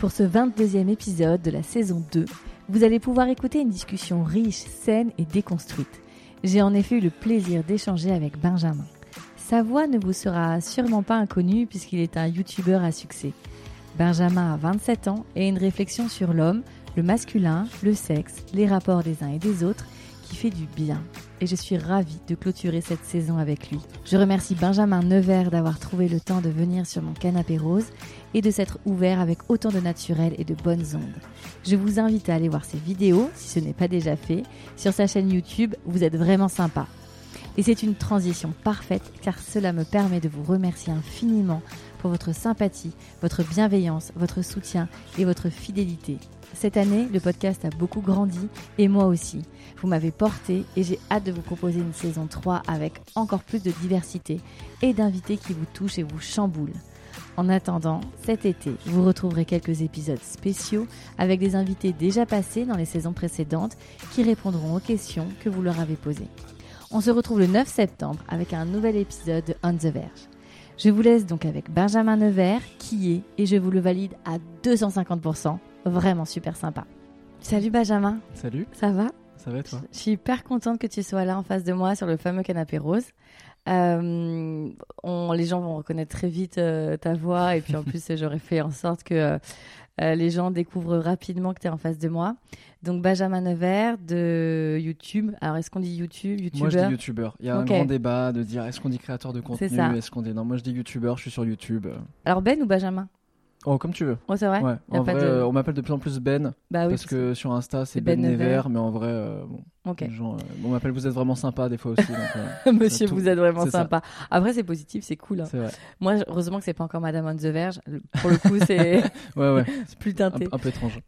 Pour ce 22e épisode de la saison 2, vous allez pouvoir écouter une discussion riche, saine et déconstruite. J'ai en effet eu le plaisir d'échanger avec Benjamin. Sa voix ne vous sera sûrement pas inconnue puisqu'il est un youtubeur à succès. Benjamin a 27 ans et une réflexion sur l'homme, le masculin, le sexe, les rapports des uns et des autres qui fait du bien. Et je suis ravie de clôturer cette saison avec lui. Je remercie Benjamin Nevers d'avoir trouvé le temps de venir sur mon canapé rose et de s'être ouvert avec autant de naturel et de bonnes ondes. Je vous invite à aller voir ses vidéos, si ce n'est pas déjà fait, sur sa chaîne YouTube, vous êtes vraiment sympa. Et c'est une transition parfaite car cela me permet de vous remercier infiniment pour votre sympathie, votre bienveillance, votre soutien et votre fidélité. Cette année, le podcast a beaucoup grandi et moi aussi. Vous m'avez porté et j'ai hâte de vous proposer une saison 3 avec encore plus de diversité et d'invités qui vous touchent et vous chamboulent. En attendant, cet été, vous retrouverez quelques épisodes spéciaux avec des invités déjà passés dans les saisons précédentes qui répondront aux questions que vous leur avez posées. On se retrouve le 9 septembre avec un nouvel épisode de On the Verge. Je vous laisse donc avec Benjamin Nevers qui est, et je vous le valide à 250%, vraiment super sympa. Salut Benjamin. Salut. Ça va? Ça va toi? Je suis hyper contente que tu sois là en face de moi sur le fameux canapé rose. Euh, on, les gens vont reconnaître très vite euh, ta voix et puis en plus j'aurais fait en sorte que euh, les gens découvrent rapidement que tu es en face de moi. Donc Benjamin Nevers de YouTube. Alors est-ce qu'on dit YouTube, YouTuber? Moi je dis YouTuber. Il y a un grand débat de dire est-ce qu'on dit créateur de contenu, est-ce qu'on dit non. Moi je dis YouTuber, je suis sur YouTube. Alors Ben ou Benjamin? Oh, comme tu veux. Oh, c'est vrai? Ouais. En vrai, euh, on m'appelle de plus en plus Ben. Bah, oui, parce que sur Insta, c'est Ben, ben Never, mais en vrai, euh, bon, gens, euh, on m'appelle Vous êtes vraiment sympa des fois aussi. Donc, Monsieur, vous êtes vraiment sympa. Après, c'est positif, c'est cool. Hein. C'est vrai. Moi, heureusement que c'est pas encore Madame on the Verge. Pour le coup, c'est ouais, ouais. plus teinté. Un, un, peu étrange.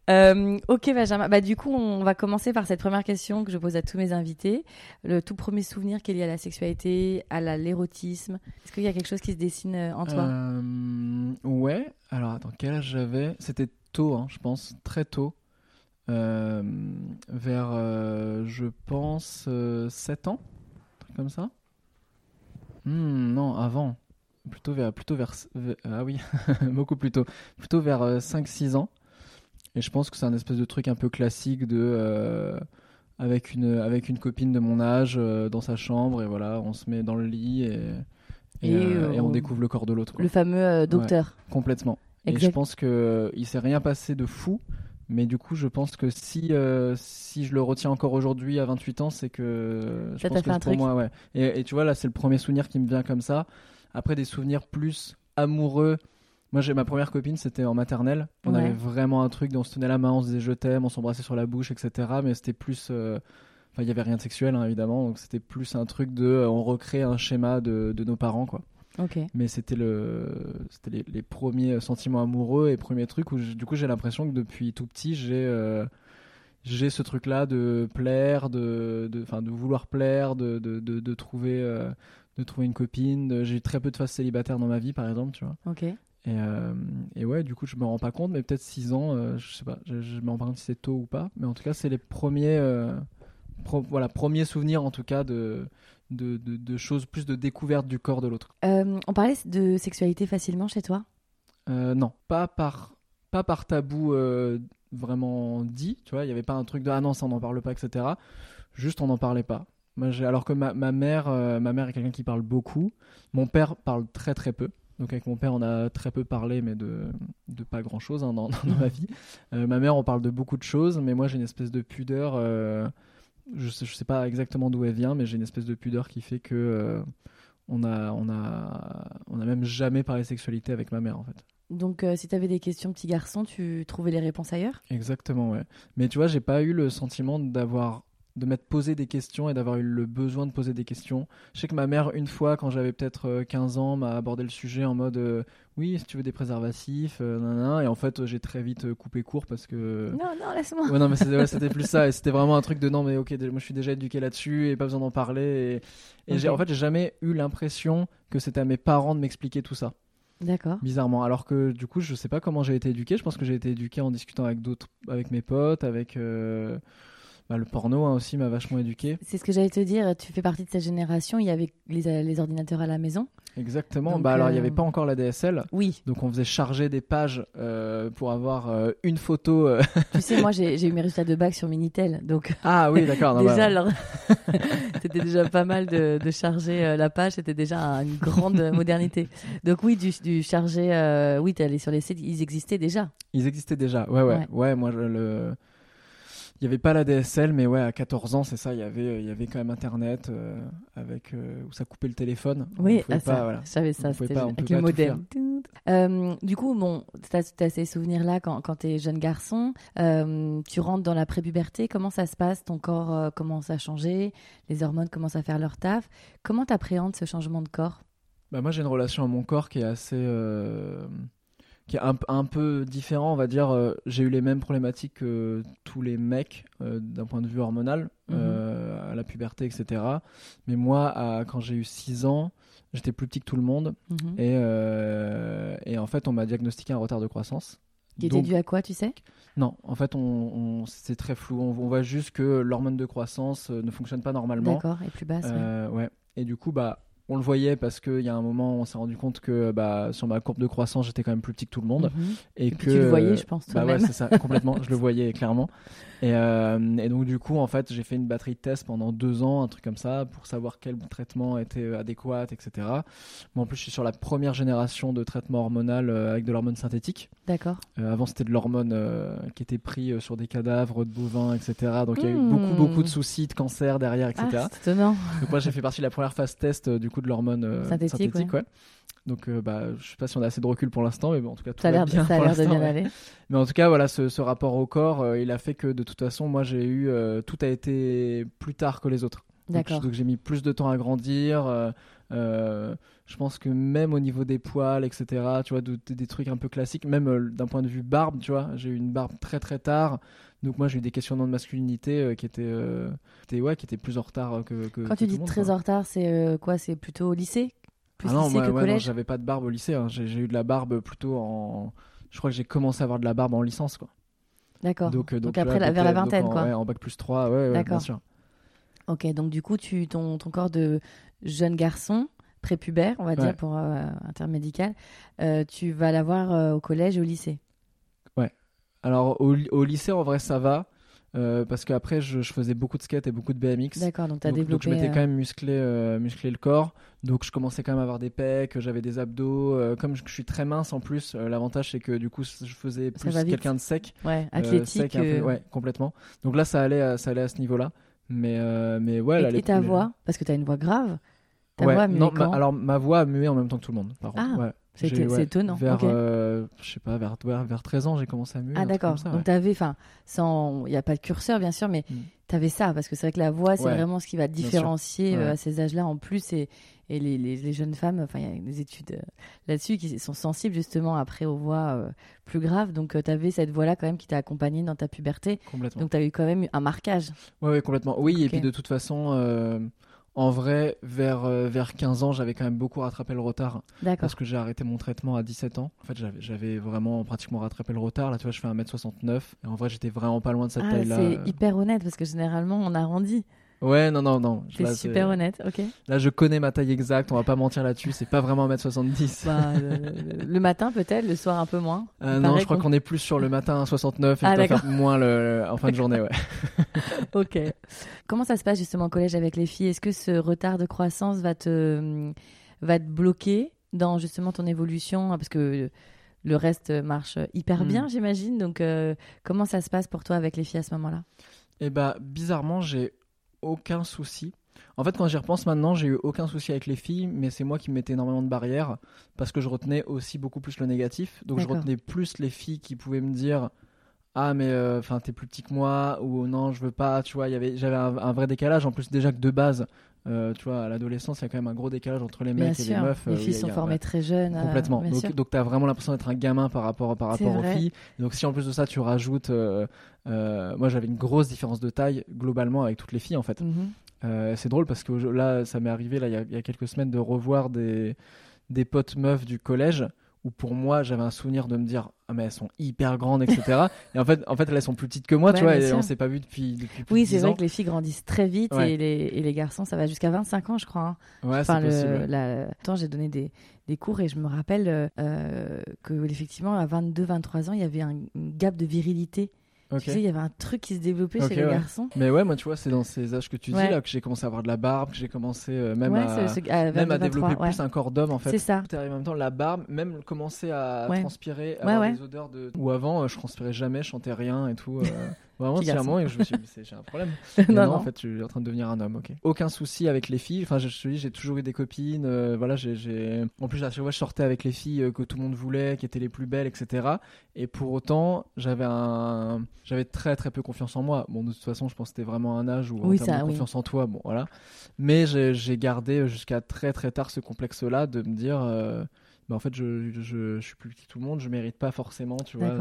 ok, Benjamin. Bah, du coup, on va commencer par cette première question que je pose à tous mes invités. Le tout premier souvenir qui est lié à la sexualité, à l'érotisme. Est-ce qu'il y a quelque chose qui se dessine en toi? Ouais. Alors, attends, quel âge j'avais? C'était tôt, hein, je pense, très tôt. Euh, vers, euh, je pense, 7 euh, ans, comme ça. Hmm, non, avant. Plutôt vers, plutôt vers, ah oui, beaucoup plus tôt. Plutôt vers 5-6 ans. Et je pense que c'est un espèce de truc un peu classique de avec une avec une copine de mon âge dans sa chambre et voilà, on se met dans le lit et et, on découvre le corps de l'autre. Le fameux docteur. complètement. Et je pense que il s'est rien passé de fou. Mais du coup, je pense que si, euh, si je le retiens encore aujourd'hui à 28 ans, c'est que je pense que c'est pour moi. Ouais. Et, tu vois, là, c'est le premier souvenir qui me vient comme ça. Après, des souvenirs plus amoureux. Moi, j'ai ma première copine, c'était en maternelle. On avait vraiment un truc dont on se tenait la main, on se disait je t'aime, on s'embrassait sur la bouche, etc. Mais c'était plus. Euh, enfin, il y avait rien de sexuel, hein, évidemment. Donc, c'était plus un truc de. Euh, on recrée un schéma de, de nos parents, quoi. Mais c'était le, c'était les, premiers sentiments amoureux et premiers trucs où du coup j'ai l'impression que depuis tout petit j'ai euh, j'ai ce truc là de plaire, de, de, de vouloir plaire, de, de, de, trouver euh, de trouver une copine. J'ai eu très peu de phases célibataires dans ma vie par exemple, tu vois. Ok. Et, euh, et, ouais, du coup, je me rends pas compte, mais peut-être 6 ans, je sais pas, je, je me rends pas compte si c'est tôt ou pas, mais en tout cas, c'est les premiers, voilà, premiers souvenirs en tout cas de, de, choses, plus de découverte du corps de l'autre. Euh, on parlait de sexualité facilement chez toi? Euh, Non, pas par, pas par tabou euh, vraiment dit, tu vois, il n'y avait pas un truc de ah non, ça on n'en parle pas, etc. Juste on n'en parlait pas. Moi, alors que ma, mère, ma mère est quelqu'un qui parle beaucoup, mon père parle très très peu. Donc avec mon père, on a très peu parlé, mais de, de pas grand-chose hein, dans, dans, ma vie. ma mère, on parle de beaucoup de choses, mais moi j'ai une espèce de pudeur je sais, sais pas exactement d'où elle vient, mais j'ai une espèce de pudeur qui fait que euh, on a, on a, on a même jamais parlé sexualité avec ma mère en fait. Donc, euh, si tu avais des questions petit garçon, tu trouvais les réponses ailleurs? Exactement, ouais. Mais tu vois, j'ai pas eu le sentiment d'avoir de m'être posé des questions et d'avoir eu le besoin de poser des questions. Je sais que ma mère, une fois, quand j'avais peut-être 15 ans, m'a abordé le sujet en mode oui, si tu veux des préservatifs, et en fait, j'ai très vite coupé court parce que. Non, non, laisse-moi. Ouais, non, mais c'était plus ça, et c'était vraiment un truc de non, mais ok, moi je suis déjà éduqué là-dessus et pas besoin d'en parler. Et, en fait, j'ai jamais eu l'impression que c'était à mes parents de m'expliquer tout ça. D'accord. Bizarrement. Alors que du coup, je sais pas comment j'ai été éduqué. Je pense que j'ai été éduqué en discutant avec d'autres, avec mes potes, avec. Euh, bah, le porno hein, aussi m'a vachement éduqué. C'est ce que j'allais te dire. Tu fais partie de cette génération. Il y avait les, les ordinateurs à la maison. Exactement. bah alors il n'y avait euh, pas encore la DSL. Oui. Donc on faisait charger des pages euh, pour avoir euh, une photo. Tu sais, moi j'ai eu mes résultats de bac sur Minitel, donc. Ah oui, d'accord. déjà, c'était déjà pas mal de, de charger la page. C'était déjà une grande modernité. Donc oui, du, du charger. oui, tu allé sur les sites, ils existaient déjà. Ils existaient déjà. Ouais, ouais, ouais. ouais moi le il n'y avait pas la DSL, mais ouais, à 14 ans, c'est ça, il y avait, il y avait quand même Internet euh, avec euh, où ça coupait le téléphone. Oui, ah, ça, voilà. j'avais ça, c'était avec le modem. Euh, du coup, bon, tu as, ces souvenirs-là quand, quand tu es jeune garçon, tu rentres dans la prépuberté, comment ça se passe Ton corps commence à changer, les hormones commencent à faire leur taf. Comment tu appréhendes ce changement de corps? Bah, Moi, j'ai une relation à mon corps qui est assez qui est un, un, peu différent, on va dire. Euh, j'ai eu les mêmes problématiques que tous les mecs euh, d'un point de vue hormonal, mhm. euh, à la puberté, etc. Mais moi, à, quand j'ai eu 6 ans, j'étais plus petit que tout le monde. Mhm. et, et, en fait, on m'a diagnostiqué un retard de croissance. Qui était dû à quoi, tu sais? Non, en fait, on, c'est très flou. On, voit juste que l'hormone de croissance ne fonctionne pas normalement. D'accord, et plus basse. ouais. Et du coup, bah, on le voyait parce qu'il y a un moment, on s'est rendu compte que bah, sur ma courbe de croissance, j'étais quand même plus petit que tout le monde. Mhm. Et, que, tu le voyais, je pense. Bah ouais, c'est ça, complètement. je le voyais clairement. Euh, et, donc, du coup, en fait, j'ai fait une batterie de tests pendant deux ans, un truc comme ça, pour savoir quel traitement était euh, adéquat, etc. Moi, en plus, je suis sur la première génération de traitement hormonal euh, avec de l'hormone synthétique. D'accord. avant, c'était de l'hormone qui était pris sur des cadavres de bovins, etc. Donc, il y a eu beaucoup, hmm. beaucoup de soucis de cancer derrière, etc. Ah, c'est étonnant. Donc, moi, j'ai fait partie de la première phase test du coup de l'hormone synthétique. ouais. Donc, euh, bah, je sais pas si on a assez de recul pour l'instant, mais bon, en tout cas, tout ça a l'air bien. Ça a l'air de bien aller. Mais en tout cas, voilà, ce, rapport au corps, euh, il a fait que de toute façon, moi, j'ai eu. Euh, tout a été plus tard que les autres. D'accord. Donc, j'ai mis plus de temps à grandir. Je pense que même au niveau des poils, etc., tu vois, des trucs un peu classiques, même d'un point de vue barbe, tu vois, j'ai eu une barbe très très tard. Donc moi j'ai eu des questionnements de masculinité qui, étaient, ouais, qui étaient plus en retard que, que Quand tu dis très en retard, c'est quoi C'est plutôt au lycée? Ah non, moi, j'avais pas de barbe au lycée. Hein. J'ai eu de la barbe plutôt en. Je crois que j'ai commencé à avoir de la barbe en licence, quoi. D'accord. Donc, euh, donc, après, vers la vingtaine, en, quoi. Ouais, en bac plus 3, ouais, ouais bien sûr. Ok, donc du coup, tu, ton, ton corps de jeune garçon, prépubère, on va dire, pour euh, un terme médical, euh, tu vas l'avoir au collège et au lycée. Ouais. Alors, au, au, lycée, en vrai, ça va. Euh, parce qu'après je, je, faisais beaucoup de skate et beaucoup de BMX. D'accord, donc tu as développé. Donc je m'étais quand même musclé, euh, musclé le corps. Donc je commençais quand même à avoir des pecs, j'avais des abdos. Euh, comme je, suis très mince en plus, l'avantage c'est que du coup je faisais plus quelqu'un de sec. Ouais, athlétique. ouais, complètement. Donc là ça allait, ça allait à ce niveau-là. Mais, mais ouais. Et, ta voix Parce que tu as une voix grave. Ta voix non, alors ma voix a mué en même temps que tout le monde. Par ah. Ouais. C'est étonnant. Vers, euh, je sais pas, vers, vers 13 ans, j'ai commencé à muer. Ah d'accord. Donc t'avais, enfin, sans, il n'y a pas de curseur bien sûr, mais mm. tu avais ça parce que c'est vrai que la voix, c'est vraiment ce qui va te différencier euh, à ces âges-là en plus et, et les, les, jeunes femmes, enfin, il y a des études euh, là-dessus qui sont sensibles justement après aux voix plus graves. Donc tu avais cette voix-là quand même qui t'a accompagné dans ta puberté. Complètement. Donc tu as eu quand même un marquage. Oui, ouais, complètement. Oui, et puis de toute façon en vrai, vers, euh, vers 15 ans, j'avais quand même beaucoup rattrapé le retard. Parce que j'ai arrêté mon traitement à 17 ans. En fait, j'avais vraiment pratiquement rattrapé le retard. Là, tu vois, je fais 1m69. Et en vrai, j'étais vraiment pas loin de cette ah, taille-là. C'est hyper honnête parce que généralement, on arrondit. Ouais, non, non, non. C'est super honnête, ok. Là, je connais ma taille exacte, on va pas mentir là-dessus, c'est pas vraiment 1m70. Bah, le, matin peut-être, le soir un peu moins. Euh, non, je crois qu'on est plus sur le matin 69 et ah, peut-être moins le, en fin de journée, ouais. ok. Comment ça se passe justement au collège avec les filles? Est-ce que ce retard de croissance va te, va te bloquer dans justement ton évolution? Parce que le reste marche hyper hmm. bien, j'imagine. Donc, euh, comment ça se passe pour toi avec les filles à ce moment-là? Eh bah, bizarrement, j'ai aucun souci. En fait, quand j'y repense maintenant, j'ai eu aucun souci avec les filles, mais c'est moi qui mettais énormément de barrières parce que je retenais aussi beaucoup plus le négatif. Donc je retenais plus les filles qui pouvaient me dire ah mais enfin t'es plus petit que moi ou non je veux pas tu vois il y avait j'avais un, vrai décalage en plus déjà que de base euh, tu vois, à l'adolescence, il y a quand même un gros décalage entre les mecs et les meufs. Les filles sont formées très jeunes. Complètement. donc, donc tu as vraiment l'impression d'être un gamin par rapport, par rapport aux filles. donc, si en plus de ça, tu rajoutes. moi, j'avais une grosse différence de taille globalement avec toutes les filles, en fait. Mhm. c'est drôle parce que là, ça m'est arrivé là, il, y y a quelques semaines de revoir des, des potes meufs du collège où pour moi j'avais un souvenir de me dire ah mais elles sont hyper grandes etc et en fait en fait elles sont plus petites que moi tu vois et on s'est pas vu depuis depuis oui c'est vrai que les filles grandissent très vite et, les, et, les, garçons ça va jusqu'à 25 ans je crois hein. ouais c'est possible la... Attends, j'ai donné des, des, cours et je me rappelle euh, que effectivement à 22 23 ans il y avait un gap de virilité tu sais, il y avait un truc qui se développait chez les garçons. Mais ouais, moi, tu vois, c'est dans ces âges que tu dis là que j'ai commencé à avoir de la barbe, que j'ai commencé euh, même, à, même à développer plus un corps d'homme en fait. C'est ça. En même temps, la barbe, même commencer à transpirer, avoir des odeurs de. Ou avant, euh, je transpirais jamais, je chantais rien et tout. Euh. Vraiment, entièrement, et je me suis dit, j'ai un problème. non, non, en fait, je suis en train de devenir un homme, ok. Aucun souci avec les filles. Enfin, je te dis, j'ai toujours eu des copines. Euh, voilà, j'ai. En plus, à chaque fois, je sortais avec les filles euh, que tout le monde voulait, qui étaient les plus belles, etc. Et pour autant, j'avais un. J'avais très, très peu confiance en moi. Bon, de toute façon, je pense que c'était vraiment un âge où oui, on a confiance en toi. Bon, voilà. Mais j'ai gardé jusqu'à très, très tard ce complexe-là de me dire. Euh, bah, en fait, je, je, suis plus petit que tout le monde, je mérite pas forcément, tu vois.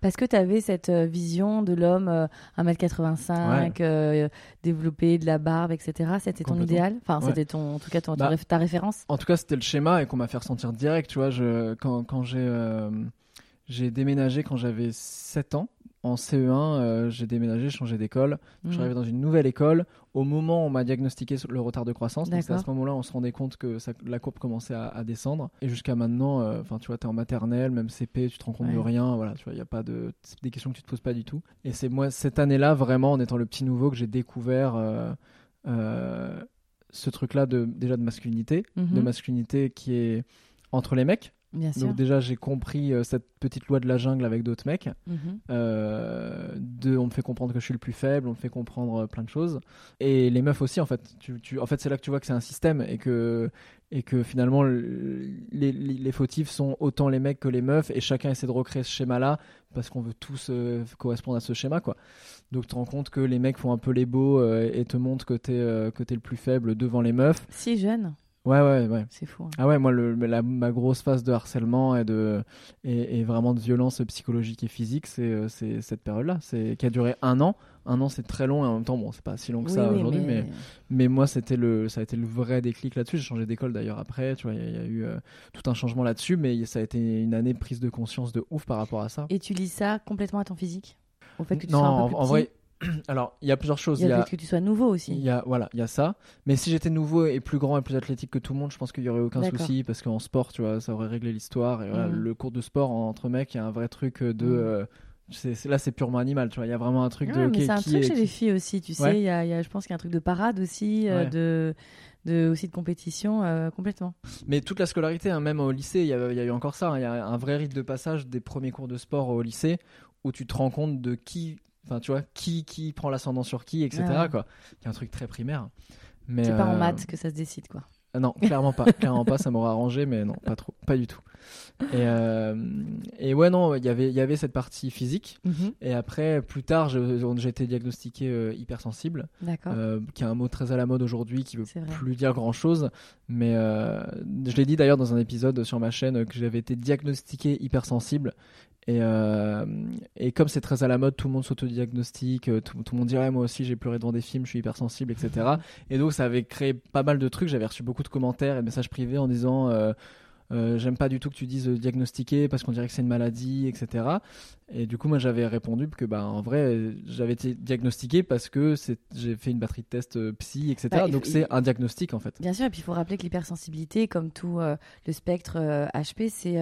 Parce que tu avais cette euh, vision de l'homme euh, 1m85, euh, développé de la barbe, etc. C'était ton idéal? Enfin, c'était ton, en tout cas ton, bah, ta référence? En tout cas, c'était le schéma et qu'on m'a fait ressentir direct, tu vois. Je, quand, quand j'ai euh, j'ai déménagé quand j'avais 7 ans en CE1, euh, j'ai déménagé, changé d'école. Mmh. arrivé dans une nouvelle école. Au moment où on m'a diagnostiqué le retard de croissance, c'est à ce moment-là on se rendait compte que la courbe commençait à, descendre. Et jusqu'à maintenant, euh, enfin tu vois, tu es en maternelle, même CP, tu te rends compte de rien. Voilà, tu vois, il y a pas de des questions que tu te poses pas du tout. Et c'est moi cette année-là vraiment en étant le petit nouveau que j'ai découvert euh, ce truc-là de déjà de masculinité, de mmh. masculinité qui est entre les mecs donc déjà j'ai compris euh, cette petite loi de la jungle avec d'autres mecs. Mhm. Euh, on me fait comprendre que je suis le plus faible, on me fait comprendre euh, plein de choses. Et les meufs aussi en fait. Tu, en fait c'est là que tu vois que c'est un système et que et que finalement les, les, fautifs sont autant les mecs que les meufs et chacun essaie de recréer ce schéma-là parce qu'on veut tous correspondre à ce schéma quoi. Donc tu te rends compte que les mecs font un peu les beaux et te montrent que t'es es le plus faible devant les meufs. Si jeune. Ouais, ouais, ouais. C'est fou. Hein. Ah ouais, moi, le, ma grosse phase de harcèlement et, de, et, vraiment de violence psychologique et physique, c'est euh, cette période-là, qui a duré un an. Un an, c'est très long et en même temps, bon, c'est pas si long que ça aujourd'hui, mais... mais... moi, c'était le, ça a été le vrai déclic là-dessus. J'ai changé d'école d'ailleurs après, tu vois, il y, a eu euh, tout un changement là-dessus, mais ça a été une année de prise de conscience de ouf par rapport à ça. Et tu lis ça complètement à ton physique? Au fait que tu non, sois un peu plus en vrai, Alors, il y a plusieurs choses. Il y a le fait que tu sois nouveau aussi. Il y a, voilà, il y a ça. Mais si j'étais nouveau et plus grand et plus athlétique que tout le monde, je pense qu'il y aurait aucun souci parce qu'en sport, tu vois, ça aurait réglé l'histoire. Et voilà, mm. le cours de sport entre mecs, il y a un vrai truc de. Mm. Euh, là, c'est purement animal, tu vois. Il y a vraiment un truc de. c'est un truc chez les filles aussi, tu sais. Il y, a, je pense qu'il y a un truc de parade aussi, euh, de. De, aussi de compétition euh, complètement. Mais toute la scolarité, hein, même au lycée, il y, a, y, a eu encore ça. Hein. Il y a un vrai rite de passage des premiers cours de sport au lycée où tu te rends compte de qui Enfin, tu vois, qui, qui prend l'ascendant sur qui, etc. Quoi. Il y a un truc très primaire. Mais c'est pas en euh, maths que ça se décide, quoi. Ah non, clairement pas. clairement pas, ça m'aurait arrangé, mais non, pas trop, pas du tout. Et, euh, et ouais, non, y il y avait cette partie physique. Mhm. Et après, plus tard, j'ai été diagnostiqué euh, hypersensible, qui est un mot très à la mode aujourd'hui, qui veut plus dire grand chose. Mais je l'ai dit d'ailleurs dans un épisode sur ma chaîne que j'avais été diagnostiqué hypersensible et, euh, et comme c'est très à la mode, tout le monde s'autodiagnostique, euh, tout, tout, le monde dirait moi aussi j'ai pleuré devant des films, je suis hypersensible, etc. Et donc ça avait créé pas mal de trucs. J'avais reçu beaucoup de commentaires et de messages privés en disant euh, j'aime pas du tout que tu dises euh, diagnostiquer parce qu'on dirait que c'est une maladie, etc. Et du coup, moi, j'avais répondu que, bah, en vrai, j'avais été diagnostiqué parce que j'ai fait une batterie de tests euh, psy, etc. Bah, Donc, c'est un diagnostic, en fait. Bien sûr, et puis il faut rappeler que l'hypersensibilité, comme tout le spectre HP, c'est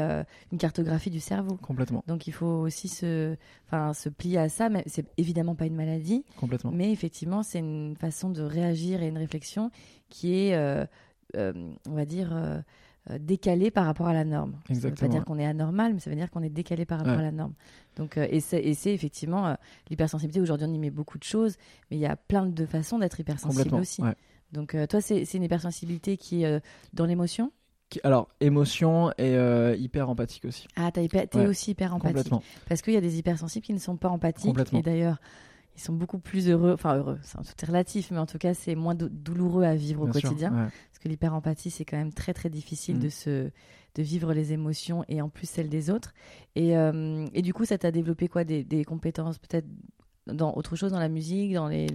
une cartographie du cerveau. Complètement. Donc, il faut aussi se, se plier à ça. Mais c'est évidemment pas une maladie. Complètement. Mais effectivement, c'est une façon de réagir et une réflexion qui est, on va dire, décalé par rapport à la norme. Ça ne veut pas dire qu'on est anormal, mais ça veut dire qu'on est décalé par rapport à la norme. Donc, euh, et c'est effectivement euh, l'hypersensibilité. Aujourd'hui, on y met beaucoup de choses, mais il y a plein de façons d'être hypersensible aussi. Donc, toi, c'est une hypersensibilité qui est dans l'émotion? Alors, émotion et euh, hyper empathique aussi. Ah, t'es. Ouais. aussi hyper empathique. Complètement. Parce qu'il y a des hypersensibles qui ne sont pas empathiques. Complètement. Et d'ailleurs, ils sont beaucoup plus heureux. Enfin, heureux, c'est tout est relatif, mais en tout cas, c'est moins dou- douloureux à vivre au sûr, quotidien. ouais. Parce que l'hyperempathie, c'est quand même très, très difficile Mm. de, se, de vivre les émotions et en plus celles des autres. Et, euh, et du coup, ça t'a développé quoi? Des, des compétences peut-être dans autre chose, dans la musique, dans les.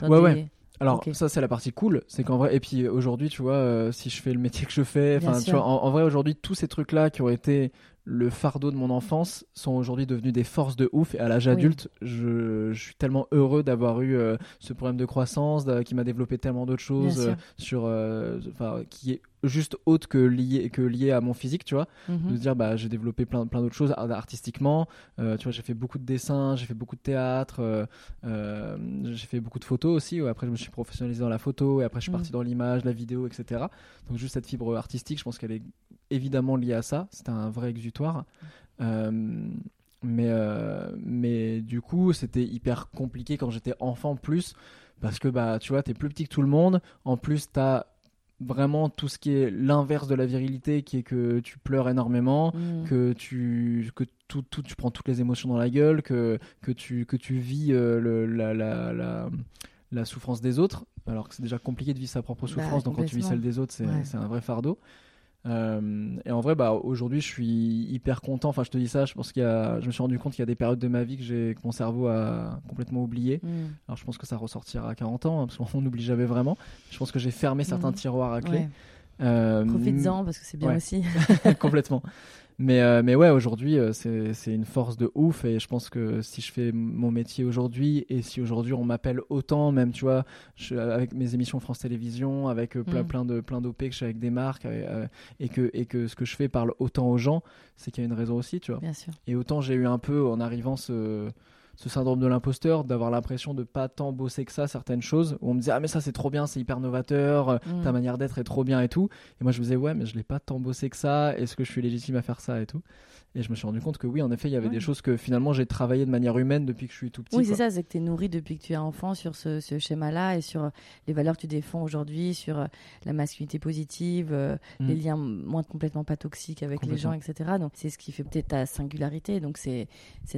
dans Ouais, des- ouais. Alors ça c'est la partie cool, c'est qu'en vrai et puis aujourd'hui tu vois euh, si je fais le métier que je fais, Bien enfin tu sûr. vois en, en vrai aujourd'hui tous ces trucs là qui ont été le fardeau de mon enfance sont aujourd'hui devenus des forces de ouf et à l'âge Oui. adulte je, je suis tellement heureux d'avoir eu euh, ce problème de croissance qui m'a développé tellement d'autres choses euh, sur euh, qui est juste autre que lié que lié à mon physique tu vois Mhm. de se dire bah j'ai développé plein plein d'autres choses art- artistiquement Euh, tu vois j'ai fait beaucoup de dessins j'ai fait beaucoup de théâtre euh, euh, j'ai fait beaucoup de photos aussi ouais. après je me suis professionnalisé dans la photo et après je suis Mhm. parti dans l'image la vidéo etc donc juste cette fibre artistique je pense qu'elle est évidemment liée à ça c'était un vrai exutoire. Euh, mais euh, mais du coup c'était hyper compliqué quand j'étais enfant plus parce que bah tu vois t'es plus petit que tout le monde. En plus t'as vraiment tout ce qui est l'inverse de la virilité qui est que tu pleures énormément Mhm. que tu que tout, tout tu prends toutes les émotions dans la gueule que que tu que tu vis euh, le, la, la, la la souffrance des autres. Alors que c'est déjà compliqué de vivre sa propre Bah, souffrance donc quand tu vis celle des autres c'est Ouais. c'est un vrai fardeau Euh, et en vrai bah aujourd'hui je suis hyper content enfin je te dis ça je pense qu'il y a je me suis rendu compte qu'il y a des périodes de ma vie que j'ai que mon cerveau a complètement oublié Mhm. alors je pense que ça ressortira à 40 ans hein, parce qu'on n'oublie jamais vraiment je pense que j'ai fermé certains Mhm. tiroirs à clé Ouais. Euh, Profites-en parce que c'est bien ouais. aussi. complètement. Mais, euh, mais ouais, aujourd'hui, euh, c'est une force de ouf. Et je pense que si je fais mon métier aujourd'hui, et si aujourd'hui on m'appelle autant, même, tu vois, je- avec mes émissions France Télévisions, avec euh, plein, Mm. plein de plein d'OP que je fais avec des marques, euh, et, que, et que ce que je fais parle autant aux gens, c'est qu'il y a une raison aussi, tu vois. Bien sûr. Et autant j'ai eu un peu, en arrivant, ce, ce syndrome de l'imposteur, d'avoir l'impression de pas tant bosser que ça, certaines choses, où on me disait, ah, mais ça c'est trop bien, c'est hyper novateur, euh, Mm. ta manière d'être est trop bien et tout. Et moi je me disais, ouais, mais je l'ai pas tant bossé que ça, est-ce que je suis légitime à faire ça et tout? Et je me suis rendu compte que oui, en effet, il y avait Ouais. des choses que finalement j'ai travaillé de manière humaine depuis que je suis tout petit. Oui, c'est ça, c'est que tu es nourri depuis que tu es enfant sur ce, ce schéma-là et sur euh, les valeurs que tu défends aujourd'hui, sur euh, la masculinité positive, euh, Mm. les liens moins complètement pas toxiques avec les gens, etc. Donc c'est ce qui fait peut-être ta singularité. Donc c'est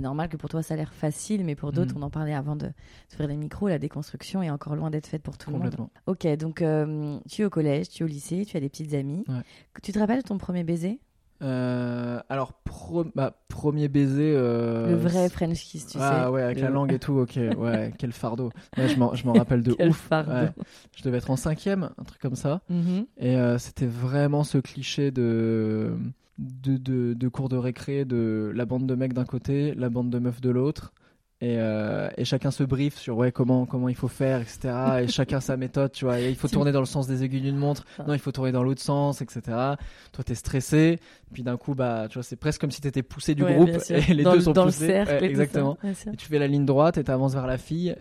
normal que pour toi ça a l'air facile, mais pour d'autres, Mm. on en parlait avant de s'ouvrir les micros, la déconstruction est encore loin d'être faite pour tout le monde. Ok, donc euh, tu es au collège, tu es au lycée, tu as des petites amies. Ouais. Tu te rappelles ton premier baiser? Euh, alors, pro- bah, premier baiser. euh, Le vrai French kiss, tu ah sais. ouais, avec la langue et tout, ok, ouais, quel fardeau. Ouais, je m'en rappelle de Quel ouf. fardeau. Ouais. Je devais être en cinquième, un truc comme ça. Mhm. Et euh, c'était vraiment ce cliché de, de, de, de cours de récré de la bande de mecs d'un côté, la bande de meufs de l'autre. Et, euh, et chacun se brief sur ouais, comment, comment il faut faire, etc. Et chacun sa méthode, tu vois. Et il faut tourner dans le sens des aiguilles d'une montre. Non, il faut tourner dans l'autre sens, etc. Toi, t'es stressé. Puis d'un coup, bah, tu vois, c'est presque comme si t'étais poussé du Ouais, groupe. Et les dans deux le, sont dans poussés. le cercle. Ouais, et exactement. Et tu fais la ligne droite et t'avances vers la fille.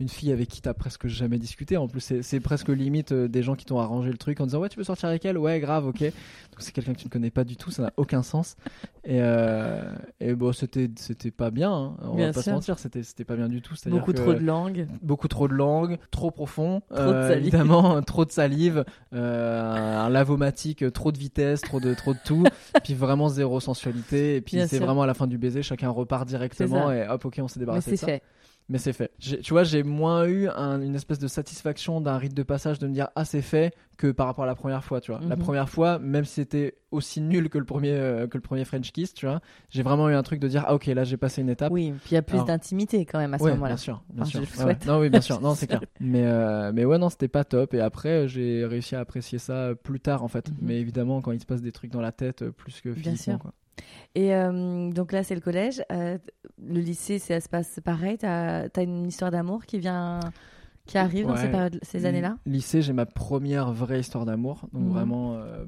Une fille avec qui t'as presque jamais discuté. En plus, c'est presque limite euh, des gens qui t'ont arrangé le truc en disant Ouais, tu veux sortir avec elle? Ouais, grave, ok. Donc, c'est quelqu'un que tu ne connais pas du tout, ça n'a aucun sens. Et, euh, et bon, c'était c'était pas bien, hein. on Bien va pas sûr. se mentir, c'était c'était pas bien du tout. Beaucoup trop de langues. beaucoup trop de langue, trop profond, Trop de euh, salive. évidemment, trop de salive, euh, un lavomatique, trop de vitesse, trop de trop de tout, puis vraiment zéro sensualité, et puis c'est vraiment à la fin du baiser, chacun repart directement et hop, ok, on s'est débarrassé de ça. fait. Mais c'est fait. Tu vois, j'ai moins eu un- une espèce de satisfaction d'un rite de passage de me dire ah c'est fait que par rapport à la première fois, tu vois. La Mhm. première fois, même si c'était aussi nul que le premier euh, que le premier French kiss, tu vois, j'ai vraiment eu un truc de dire ah ok là j'ai passé une étape. Oui, puis il y a plus d'intimité quand même à ce Ouais, moment-là. bien sûr, bien Enfin, sûr. je le Ouais. Non, oui, bien sûr. Non, c'est clair. Mais, euh, mais ouais, non, c'était pas top. Et après, j'ai réussi à apprécier ça plus tard, en fait. Mhm. Mais évidemment, quand il se passe des trucs dans la tête, euh, plus que Bien physiquement. sûr. Quoi. Et euh, donc là, c'est le collège. Euh, le lycée, ça se passe pareil. T'as as une histoire d'amour qui vient, qui arrive dans ces, ces années-là? Lycée, j'ai ma première vraie histoire d'amour. Donc Mhm. vraiment, euh,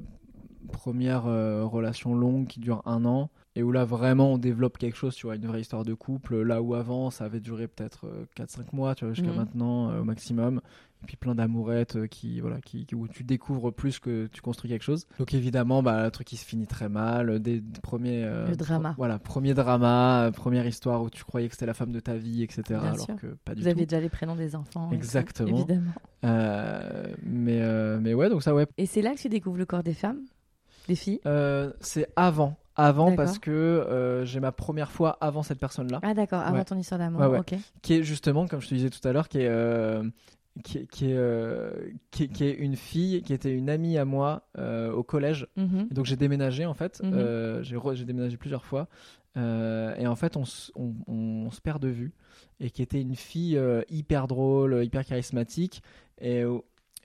première relation longue qui dure un an. Et où là, vraiment, on développe quelque chose, tu vois, une vraie histoire de couple. Là où avant, ça avait duré peut-être 4-5 mois, tu vois, jusqu'à Mhm. maintenant, au maximum. Et puis plein d'amourettes euh, qui, voilà, qui, qui- où tu découvres plus que tu construis quelque chose. Donc évidemment, bah, le truc qui se finit très mal. Des, des premiers. euh, Le drama. pro- voilà, premier drama, euh, première histoire où tu croyais que c'était la femme de ta vie, etc. Bien alors sûr. que pas du Vous tout. aviez déjà les prénoms des enfants. tout, Exactement. évidemment. Euh, mais, euh, mais ouais, donc ça, ouais. Et c'est là que tu découvres le corps des femmes? Des filles? Euh, c'est avant. Avant parce que euh, j'ai ma première fois avant cette personne-là, Ah d'accord, avant Ouais. ton histoire d'amour. Ouais, ouais. Ok. qui est justement, comme je te disais tout à l'heure, qui est euh, qui est, qui est, euh, qui est- qui est une fille qui était une amie à moi euh, au collège. Mhm. Donc j'ai déménagé en fait. Mhm. Euh, j'ai déménagé plusieurs fois. Et en fait, on, on, on se perd de vue. Et qui était une fille hyper drôle, hyper charismatique. Et,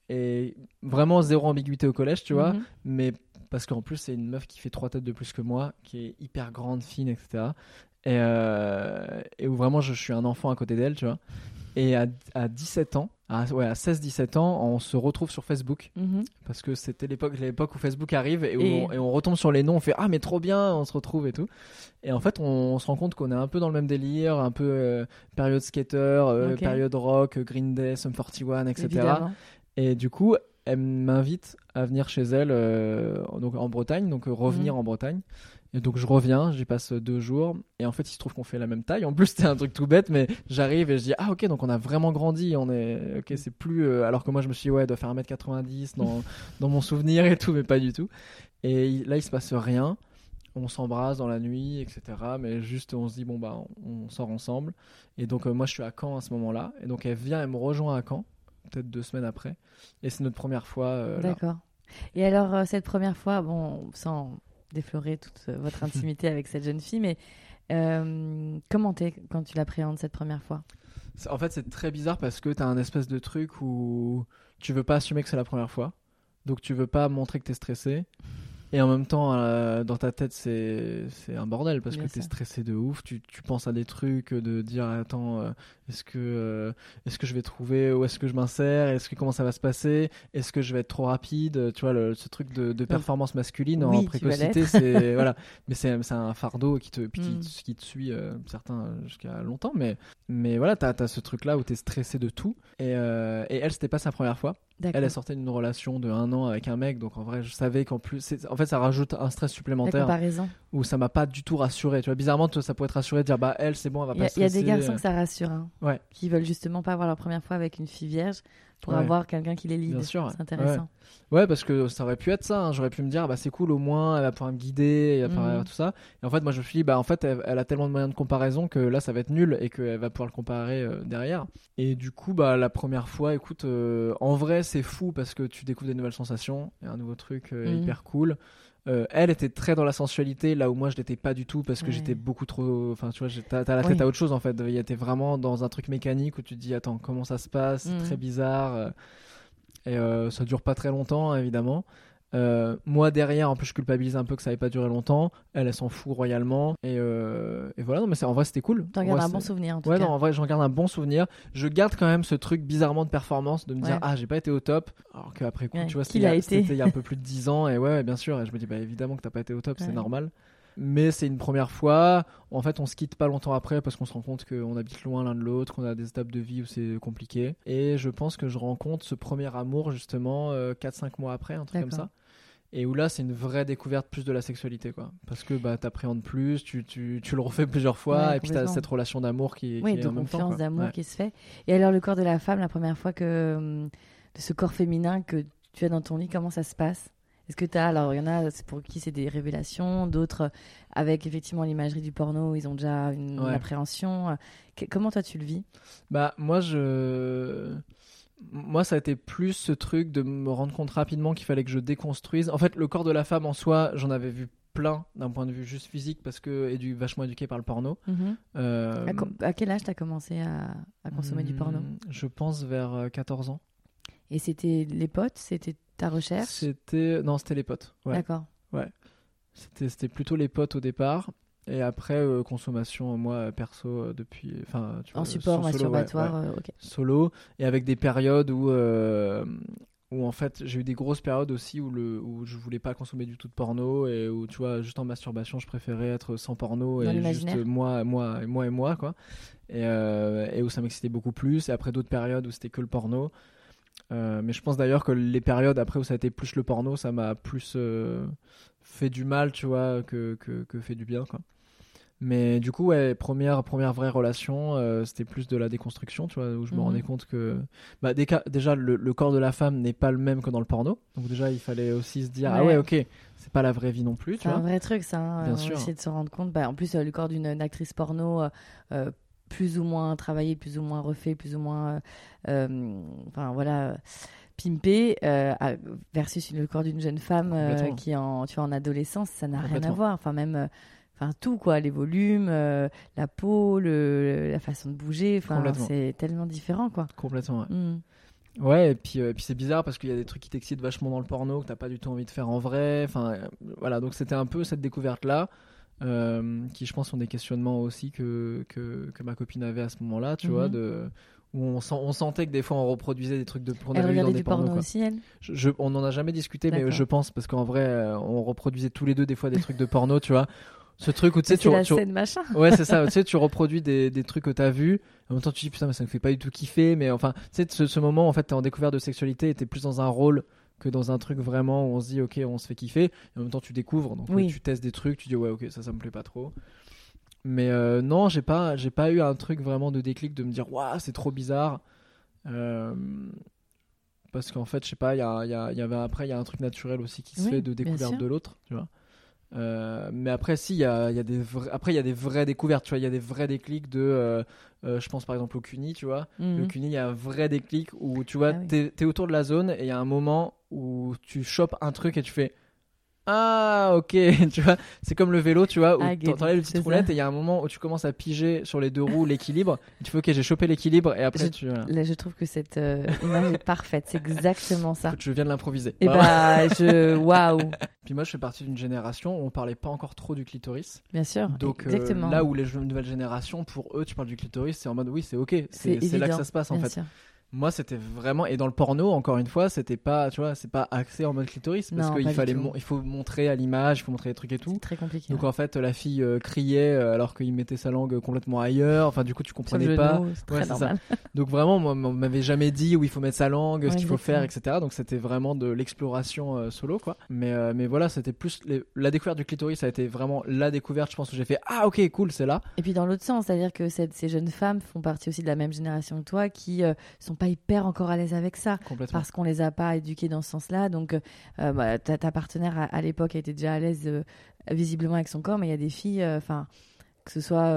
et vraiment zéro ambiguïté au collège, tu vois. Mhm. Mais parce qu'en plus, c'est une meuf qui fait trois têtes de plus que moi, qui est hyper grande, fine, etc. Et, et où vraiment je suis un enfant à côté d'elle, tu vois. Et à, à 17 ans, à, ouais, à 16-17 ans, on se retrouve sur Facebook Mhm. parce que c'était l'époque l'époque où Facebook arrive et, où Et- On, et on retombe sur les noms, on fait ah mais trop bien, on se retrouve et tout. Et en fait, on, se rend compte qu'on est un peu dans le même délire, un peu euh, période skater, euh, période rock, Green Day, Sum 41, etc. Évidemment. Et du coup, elle m'invite à venir chez elle euh, donc en Bretagne, donc euh, revenir Mhm. en Bretagne. Et donc je reviens, j'y passe deux jours. Et en fait, il se trouve qu'on fait la même taille. En plus, c'était un truc tout bête, mais j'arrive et je dis ah ok, donc on a vraiment grandi. On est ok, c'est plus. euh, alors que moi, je me suis dit ouais, elle doit faire 1m90 dans dans mon souvenir et tout, mais pas du tout. Et là, il se passe rien. On s'embrasse dans la nuit, etc. Mais juste, on se dit bon bah, on, sort ensemble. Et donc euh, moi, je suis à Caen à ce moment-là. Et donc elle vient, elle me rejoint à Caen, peut-être deux semaines après. Et c'est notre première fois. euh. D'accord. Et alors, cette première fois, bon, sans déflorer toute euh, votre intimité avec cette jeune fille, mais euh, comment t'es quand tu l'appréhendes cette première fois? C'est- En fait, c'est très bizarre parce que t'as un espèce de truc où tu veux pas assumer que c'est la première fois. Donc tu veux pas montrer que t'es stressé. Et en même temps, euh, dans ta tête, c'est un bordel parce Bien que t'es sûr. stressé de ouf. Tu, tu penses à des trucs, de dire attends, euh, est-ce que euh, est-ce que je vais trouver où est-ce que je m'insère? Est-ce que comment ça va se passer? Est-ce que je vais être trop rapide? Tu vois, le, ce truc de, de performance masculine oui, en tu précocité, c'est voilà. Mais c'est c'est un fardeau qui te qui, Mm. qui te suit euh, certains jusqu'à longtemps. Mais mais voilà, t'as as ce truc là où t'es stressé de tout. Et, euh, et elle, c'était pas sa première fois. Elle, elle sortait d'une relation de un an avec un mec, donc en vrai, je savais qu'en plus, en fait, ça rajoute un stress La supplémentaire comparaison. où ça m'a pas du tout rassuré. Tu vois, bizarrement, toi, ça pourrait te rassurer de dire, bah, elle, c'est bon, elle va Il pas y, a- il y a stresser. des garçons que ça rassure, hein, Ouais. qui veulent justement pas avoir leur première fois avec une fille vierge pour Ouais. avoir quelqu'un qui les. Bien sûr, C'est intéressant. Ouais, parce que ça aurait pu être ça. hein. J'aurais pu me dire, bah, c'est cool, au moins, elle va pouvoir me guider, elle va pouvoir Mhm. tout ça. Et en fait, moi, je me suis dit, bah, en fait, elle, elle a tellement de moyens de comparaison que là, ça va être nul et qu'elle va pouvoir le comparer euh, derrière. Et du coup, bah, la première fois, écoute, euh, en vrai, c'est fou parce que tu découvres des nouvelles sensations et un nouveau truc euh, Mhm. hyper cool. Euh, elle était très dans la sensualité, là où moi je l'étais pas du tout parce que Ouais. j'étais beaucoup trop. Enfin, tu vois, t'as la Oui. tête à autre chose en fait. Il était vraiment dans un truc mécanique où tu te dis, attends, comment ça se passe? C'est Mhm. très bizarre. euh, Et euh, ça dure pas très longtemps, évidemment. Euh, moi derrière, en plus, je culpabilise un peu que ça n'avait pas duré longtemps. Elle, elle s'en fout royalement. Et, euh, et voilà, non, mais c'est- en vrai, c'était cool. T'en En gardes un bon souvenir en tout Ouais, cas. non, en vrai, j'en garde un bon souvenir. Je garde quand même ce truc bizarrement de performance, de me dire, ah, j'ai pas été au top. Alors qu'après coup, Ouais, tu vois, c'était a été. il y a un peu plus de 10 ans. Et ouais, bien sûr. Et je me dis, bah évidemment que t'as pas été au top, c'est normal. Mais c'est une première fois. En fait, on se quitte pas longtemps après parce qu'on se rend compte qu'on habite loin l'un de l'autre, qu'on a des étapes de vie où c'est compliqué. Et je pense que je rencontre ce premier amour justement euh, 4-5 mois après, un truc comme ça. Et où là, c'est une vraie découverte plus de la sexualité, quoi. Parce que bah, t'appréhendes plus, tu, tu, tu le refais plusieurs fois, Ouais, et puis t'as cette relation d'amour qui, Oui, qui est de en confiance, d'amour Ouais. qui se fait. Et alors, le corps de la femme, la première fois que. hum, de ce corps féminin que tu as dans ton lit, comment ça se passe? Est-ce que tu as. Alors, il y en a c'est pour qui c'est des révélations, d'autres euh, avec effectivement l'imagerie du porno, ils ont déjà une, Ouais. appréhension. Que- comment toi tu le vis? Bah, moi, je. Moi, ça a été plus ce truc de me rendre compte rapidement qu'il fallait que je déconstruise. En fait, le corps de la femme en soi, j'en avais vu plein d'un point de vue juste physique parce que édu vachement éduqué par le porno. Euh, à, quel âge tu as commencé à, à consommer du porno hmm, Je pense vers euh, 14 ans. Et c'était les potes C'était ta recherche? C'était non, c'était les potes. Ouais. D'accord. C'était c'était plutôt les potes au départ. Et après, euh, consommation, moi, euh, perso, euh, depuis. Enfin, tu En vois, support sur solo, ouais, masturbatoire, ouais. euh, ok. solo et avec des périodes où euh, où en fait j'ai eu des grosses périodes aussi où le où je voulais pas consommer du tout de porno et où tu vois juste en masturbation je préférais être sans porno Dans et juste moi moi et moi et moi quoi et, euh, et où ça m'excitait beaucoup plus et après d'autres périodes où c'était que le porno Euh, mais je pense d'ailleurs que les périodes après où ça a été plus le porno ça m'a plus euh, fait du mal tu vois que, que, que fait du bien quoi Mais du coup, ouais, première, première vraie relation, euh, c'était plus de la déconstruction, tu vois, où je me Mhm. rendais compte que bah, des cas- déjà le, le corps de la femme n'est pas le même que dans le porno. Donc déjà, il fallait aussi se dire ah Ouais. ok, c'est pas la vraie vie non plus, tu C'est un vois. vrai truc, ça. hein, Bien euh, sûr. Essayer de se rendre compte. Bah, en plus, euh, le corps d'une actrice porno, plus ou moins travaillé, plus ou moins refait, plus ou moins. enfin, voilà. pimpé euh, versus le corps d'une jeune femme euh, qui est en tu vois en adolescence ça n'a rien à voir enfin même enfin tout quoi les volumes euh, la peau le, la façon de bouger enfin c'est tellement différent quoi Complètement. Ouais, Mm. Ouais, et puis, euh, puis c'est bizarre parce qu'il y a des trucs qui t'excitent vachement dans le porno que t'as pas du tout envie de faire en vrai. Enfin, euh, voilà, donc c'était un peu cette découverte là. euh, qui je pense sont des questionnements aussi que, que, que ma copine avait à ce moment-là, tu Mhm. vois, de, où on, sent- on sentait que des fois on reproduisait des trucs de qu'on elle dans regardait des du porno aussi elle? Je- je- on n'en a jamais discuté, mais je pense, parce qu'en vrai, on reproduisait tous les deux des fois des trucs de porno, tu vois. Ce truc où tu sais, tu, la tu- scène machin ouais, c'est ça, tu sais, tu reproduis des, des trucs que t'as vus, en même temps tu dis putain, mais ça me fait pas du tout kiffer, mais enfin, tu sais, ce, ce moment, en fait, t'es en découverte de sexualité et t'es plus dans un rôle que dans un truc vraiment où on se dit ok, on se fait kiffer, et en même temps tu découvres, donc Oui. tu testes des trucs, tu dis ouais, ok, ça, ça me plaît pas trop. Mais euh, non, j'ai pas, j'ai pas eu un truc vraiment de déclic de me dire waouh, c'est trop bizarre. Euh, parce qu'en fait, je sais pas, il y, a- y, a- il y avait après, il y a un truc naturel aussi qui se Oui, fait de découverte de l'autre, tu vois. Euh, mais après, si, il y a, il y a des vrais- après, il y a des vraies découvertes, tu vois, il y a des vrais déclics de, euh, euh, je pense par exemple au CUNY, tu vois. Le Mhm. CUNY, il y a un vrai déclic où, tu vois, Ah oui. t'es es autour de la zone et il y a un moment où tu chopes un truc et tu fais Ah, ok, tu vois, c'est comme le vélo, tu vois, où Ah, t'en- t'enlèves les petites ça. roulettes et il y a un moment où tu commences à piger sur les deux roues l'équilibre. tu fais Ok, j'ai chopé l'équilibre et après Je- tu. voilà. Là, je trouve que cette euh, image est parfaite. C'est exactement ça. Je viens de l'improviser. Et Voilà. bah, je. Waouh! Puis moi, je fais partie d'une génération où on parlait pas encore trop du clitoris. Bien sûr. Donc euh, là où les nouvelles générations, pour eux, tu parles du clitoris, c'est en mode oui, c'est ok, c'est là que ça se passe en Bien fait. sûr. Moi, c'était vraiment et dans le porno, encore une fois, c'était pas, tu vois, c'est pas axé en mode clitoris parce qu'il fallait, mon- il faut montrer à l'image, il faut montrer des trucs et tout. Très compliqué. Donc ouais. en fait, la fille euh, criait euh, alors qu'il mettait sa langue complètement ailleurs. Enfin, du coup, tu comprenais pas. Ouais, ça. Donc vraiment, moi, on m'avait jamais dit où il faut mettre sa langue, ce qu'il faut faire, etc. Donc c'était vraiment de l'exploration euh, solo, quoi. Mais, euh, mais voilà, c'était plus les- la découverte du clitoris, ça a été vraiment la découverte. Je pense que j'ai fait ah ok cool, c'est là. Et puis dans l'autre sens, c'est-à-dire que cette- ces jeunes femmes font partie aussi de la même génération que toi qui sont pas hyper encore à l'aise avec ça. Parce qu'on les a pas éduqués dans ce sens-là. Donc, euh, bah, ta, ta partenaire à, à l'époque était déjà à l'aise euh, visiblement avec son corps, mais il y a des filles, euh, enfin, que ce soit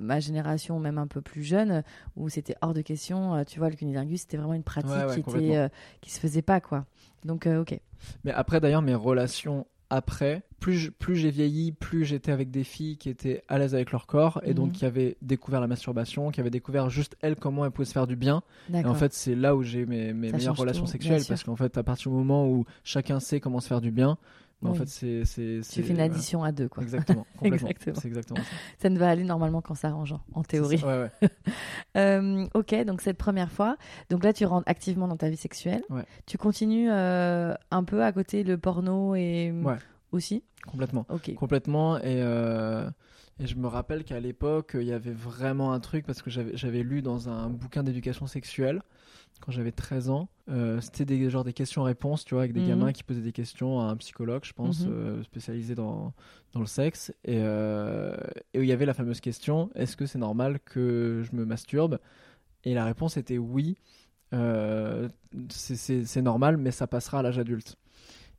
ma génération, ou même un peu plus jeune, où c'était hors de question. tu vois, le cunilingus, c'était vraiment une pratique Ouais, ouais, qui était, qui se faisait pas, quoi. Donc, ok. Mais après, d'ailleurs, mes relations après, plus j'ai vieilli, plus j'étais avec des filles qui étaient à l'aise avec leur corps et donc Mhm. qui avaient découvert la masturbation, qui avaient découvert juste elles comment elles pouvaient se faire du bien. Et en fait, c'est là où j'ai mes, meilleures relations tout, sexuelles parce qu'en fait, à partir du moment où chacun sait comment se faire du bien, en fait, c'est tu fais une voilà. addition à deux, quoi. Exactement, complètement. Exactement. Exactement ça. Ça ne va aller normalement qu'en s'arrangeant, en théorie. Ouais, ouais. Euh, ok, donc cette première fois, donc là tu rentres activement dans ta vie sexuelle. Ouais. Tu continues euh, un peu à côté le porno et. Aussi. Complètement. Ok. Complètement. Et, euh, et je me rappelle qu'à l'époque, il y avait vraiment un truc parce que j'avais lu dans un bouquin d'éducation sexuelle quand j'avais 13 ans. Euh, C'était des, genre des questions-réponses, tu vois, avec des Mhm. gamins qui posaient des questions à un psychologue, je pense, Mhm. euh, spécialisé dans, dans le sexe. Et, et où il y avait la fameuse question est-ce que c'est normal que je me masturbe? Et la réponse était oui. Euh, c'est normal, mais ça passera à l'âge adulte.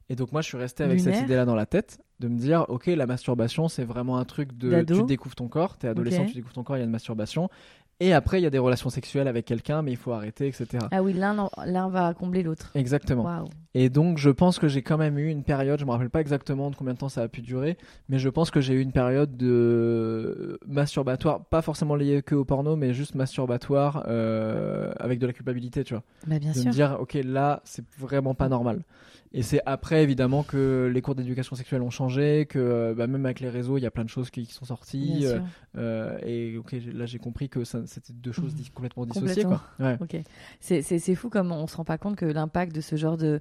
Et donc moi, je suis resté avec cette idée-là dans la tête, de me dire, ok, la masturbation, c'est vraiment un truc de, tu découvres ton corps, t'es adolescent, tu découvres ton corps, il y a une masturbation. Et après, il y a des relations sexuelles avec quelqu'un, mais il faut arrêter, etc. Ah oui, l'un va combler l'autre. Exactement. Et donc, je pense que j'ai quand même eu une période, je me rappelle pas exactement de combien de temps ça a pu durer, mais je pense que j'ai eu une période de masturbatoire, pas forcément liée que au porno, mais juste masturbatoire euh, avec de la culpabilité, tu vois. Bah bien de sûr. me dire, ok, là, c'est vraiment pas normal. Et c'est après, évidemment, que les cours d'éducation sexuelle ont changé, que euh, bah, même avec les réseaux, il y a plein de choses qui, qui sont sorties. Euh, euh, et là, j'ai compris que c'était deux choses Mhm. complètement dissociées. Ouais. Ok. C'est- fou comme on se rend pas compte que l'impact de ce genre de.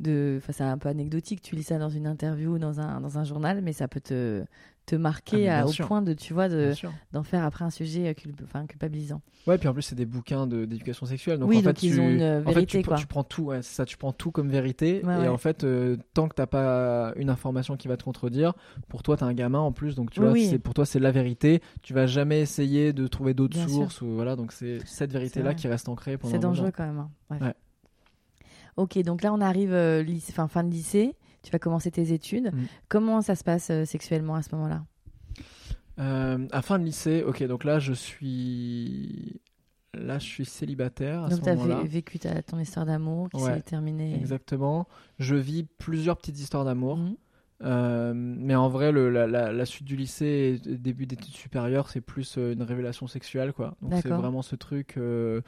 de... Enfin, c'est un peu anecdotique. Tu lis ça dans une interview ou dans un, dans un journal, mais ça peut te, te marquer Ah, à- au sûr. point de, tu vois, de- d'en faire après un sujet euh, culp- culpabilisant. Ouais, puis en plus, c'est des bouquins de- d'éducation sexuelle. Donc Oui, en fait, donc ils tu, ont une en fait, vérité, tu, quoi. tu prends tout, ouais, ça, tu prends tout comme vérité. Ouais, et ouais. en fait, euh, tant que t'as pas une information qui va te contredire, pour toi, t'es un gamin en plus. Donc tu vois, oui. c'est pour toi, c'est la vérité. Tu vas jamais essayer de trouver d'autres sûr. sources. Ou, voilà, donc c'est cette vérité-là qui reste ancrée pendant C'est dangereux quand même. hein. Ok, donc là on arrive euh, fin de lycée, tu vas commencer tes études. Mm. Comment ça se passe euh, sexuellement à ce moment-là? Euh, à fin de lycée, ok, donc là, je suis. Là, je suis célibataire à Donc tu as vécu ta- ton histoire d'amour qui Ouais, s'est terminée. Exactement. Je vis plusieurs petites histoires d'amour. Mhm. Euh, mais en vrai, le, la, la- la suite du lycée et début d'études supérieures, c'est plus une révélation sexuelle, quoi. Donc c'est vraiment ce truc. euh,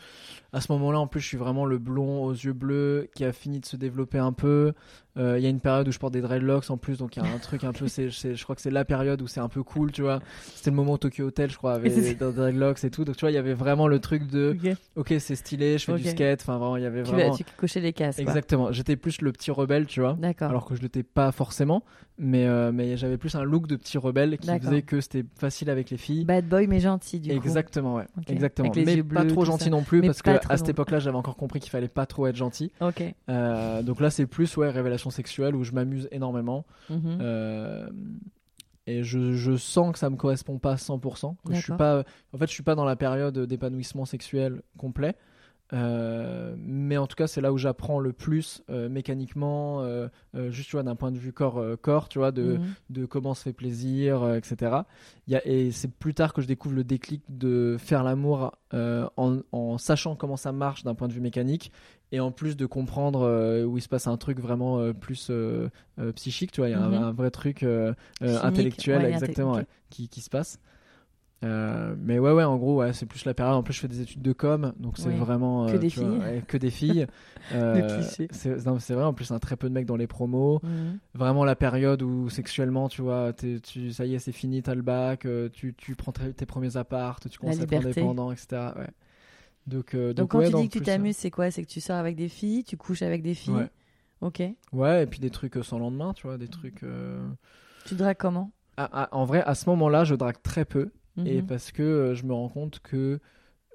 à ce moment-là, en plus, je suis vraiment le blond aux yeux bleus qui a fini de se développer un peu. Euh, Il y a une période où je porte des dreadlocks en plus, donc il y a un truc un peu. c'est- je crois que c'est la période où c'est un peu cool, tu vois. C'était le moment où Tokyo Hotel, je crois, C'est- des dreadlocks et tout. Donc tu vois, il y avait vraiment le truc de. Ok. C'est stylé, je fais du skate. Enfin, vraiment, il y avait Tu, vraiment. vas- tu cochais les cases. Exactement. J'étais plus le petit rebelle, tu vois. D'accord. Alors que je l'étais pas forcément, mais, euh, mais j'avais plus un look de petit rebelle qui faisait que c'était facile avec les filles. Bad boy mais gentil du coup. Exactement, ouais. Ok. Exactement. Mais yeux pas bleus, trop gentil ça. non plus, Mais parce que à cette époque-là, j'avais encore compris qu'il fallait pas trop être gentil. Euh, donc là, c'est plus ouais révélation sexuelle où je m'amuse énormément. Mhm. Euh, et je, je sens que ça me correspond pas à 100%. Que je suis pas, en fait, je suis pas dans la période d'épanouissement sexuel complet. Euh, mais en tout cas, c'est là où j'apprends le plus euh, mécaniquement, euh, juste tu vois, d'un point de vue corps, corps, tu vois, de, Mhm. de comment se fait plaisir, etc. Il y a, et c'est plus tard que je découvre le déclic de faire l'amour en, en sachant comment ça marche d'un point de vue mécanique et en plus de comprendre où il se passe un truc vraiment plus psychique, tu vois, il y a un- Mhm. un, vrai truc intellectuel, ouais, exactement, ouais, qui, qui se passe. Euh, mais ouais, ouais, en gros, ouais, c'est plus la période. En plus, je fais des études de com, donc c'est vraiment Que euh, des vois, filles. ouais, que des filles. Euh, cliché. c'est non, c'est vrai. En plus, un très peu de mecs dans les promos Mhm. vraiment la période où sexuellement tu vois tu, ça y est c'est fini t'as le bac euh, tu, tu prends tes, premiers apparts tu commences à être indépendant etc ouais. donc, euh, Donc, donc, quand tu dis que tu t'amuses, c'est quoi? C'est que tu sors avec des filles, tu couches avec des filles? Ouais. Ok. euh, ouais et puis des trucs euh, sans lendemain tu vois des trucs euh, Tu dragues comment? Ah, ah, en vrai à ce moment là je drague très peu et Mhm. parce que euh, je me rends compte que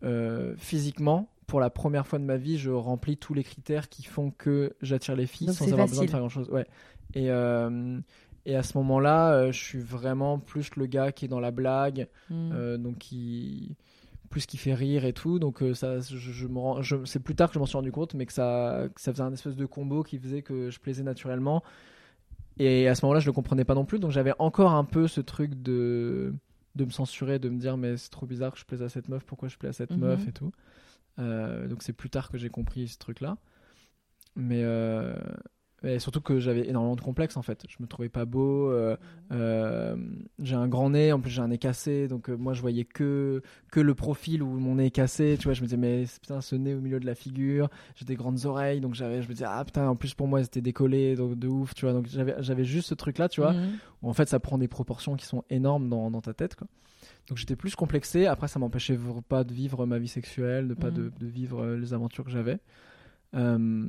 euh, physiquement pour la première fois de ma vie je remplis tous les critères qui font que j'attire les filles Donc sans avoir besoin de faire grand chose ouais. Et euh, et à ce moment-là, euh, je suis vraiment plus le gars qui est dans la blague. Euh, donc qui plus qui fait rire et tout. Donc ça je, je me rends- je- c'est plus tard que je m'en suis rendu compte mais que ça que ça faisait un espèce de combo qui faisait que je plaisais naturellement. Et à ce moment-là je le comprenais pas non plus. Donc j'avais encore un peu ce truc de de me censurer de me dire mais c'est trop bizarre que je plaise à cette meuf pourquoi je plais à cette Mhm. meuf et tout Euh, donc c'est plus tard que j'ai compris ce truc là mais euh, surtout que j'avais énormément de complexes en fait. Je me trouvais pas beau. euh, euh, j'ai un grand nez, en plus j'ai un nez cassé, donc euh, moi je voyais que que le profil où mon nez est cassé. Tu vois, je me disais mais putain ce nez au milieu de la figure. J'ai des grandes oreilles, donc j'avais, je me disais ah putain en plus pour moi c'était décollé donc de ouf. Tu vois, donc j'avais j'avais juste ce truc là, tu vois, Mhm. où en fait ça prend des proportions qui sont énormes dans, dans ta tête quoi. Donc j'étais plus complexé. Après ça m'empêchait pas de vivre ma vie sexuelle, de pas Mhm. de, de vivre les aventures que j'avais. Euh,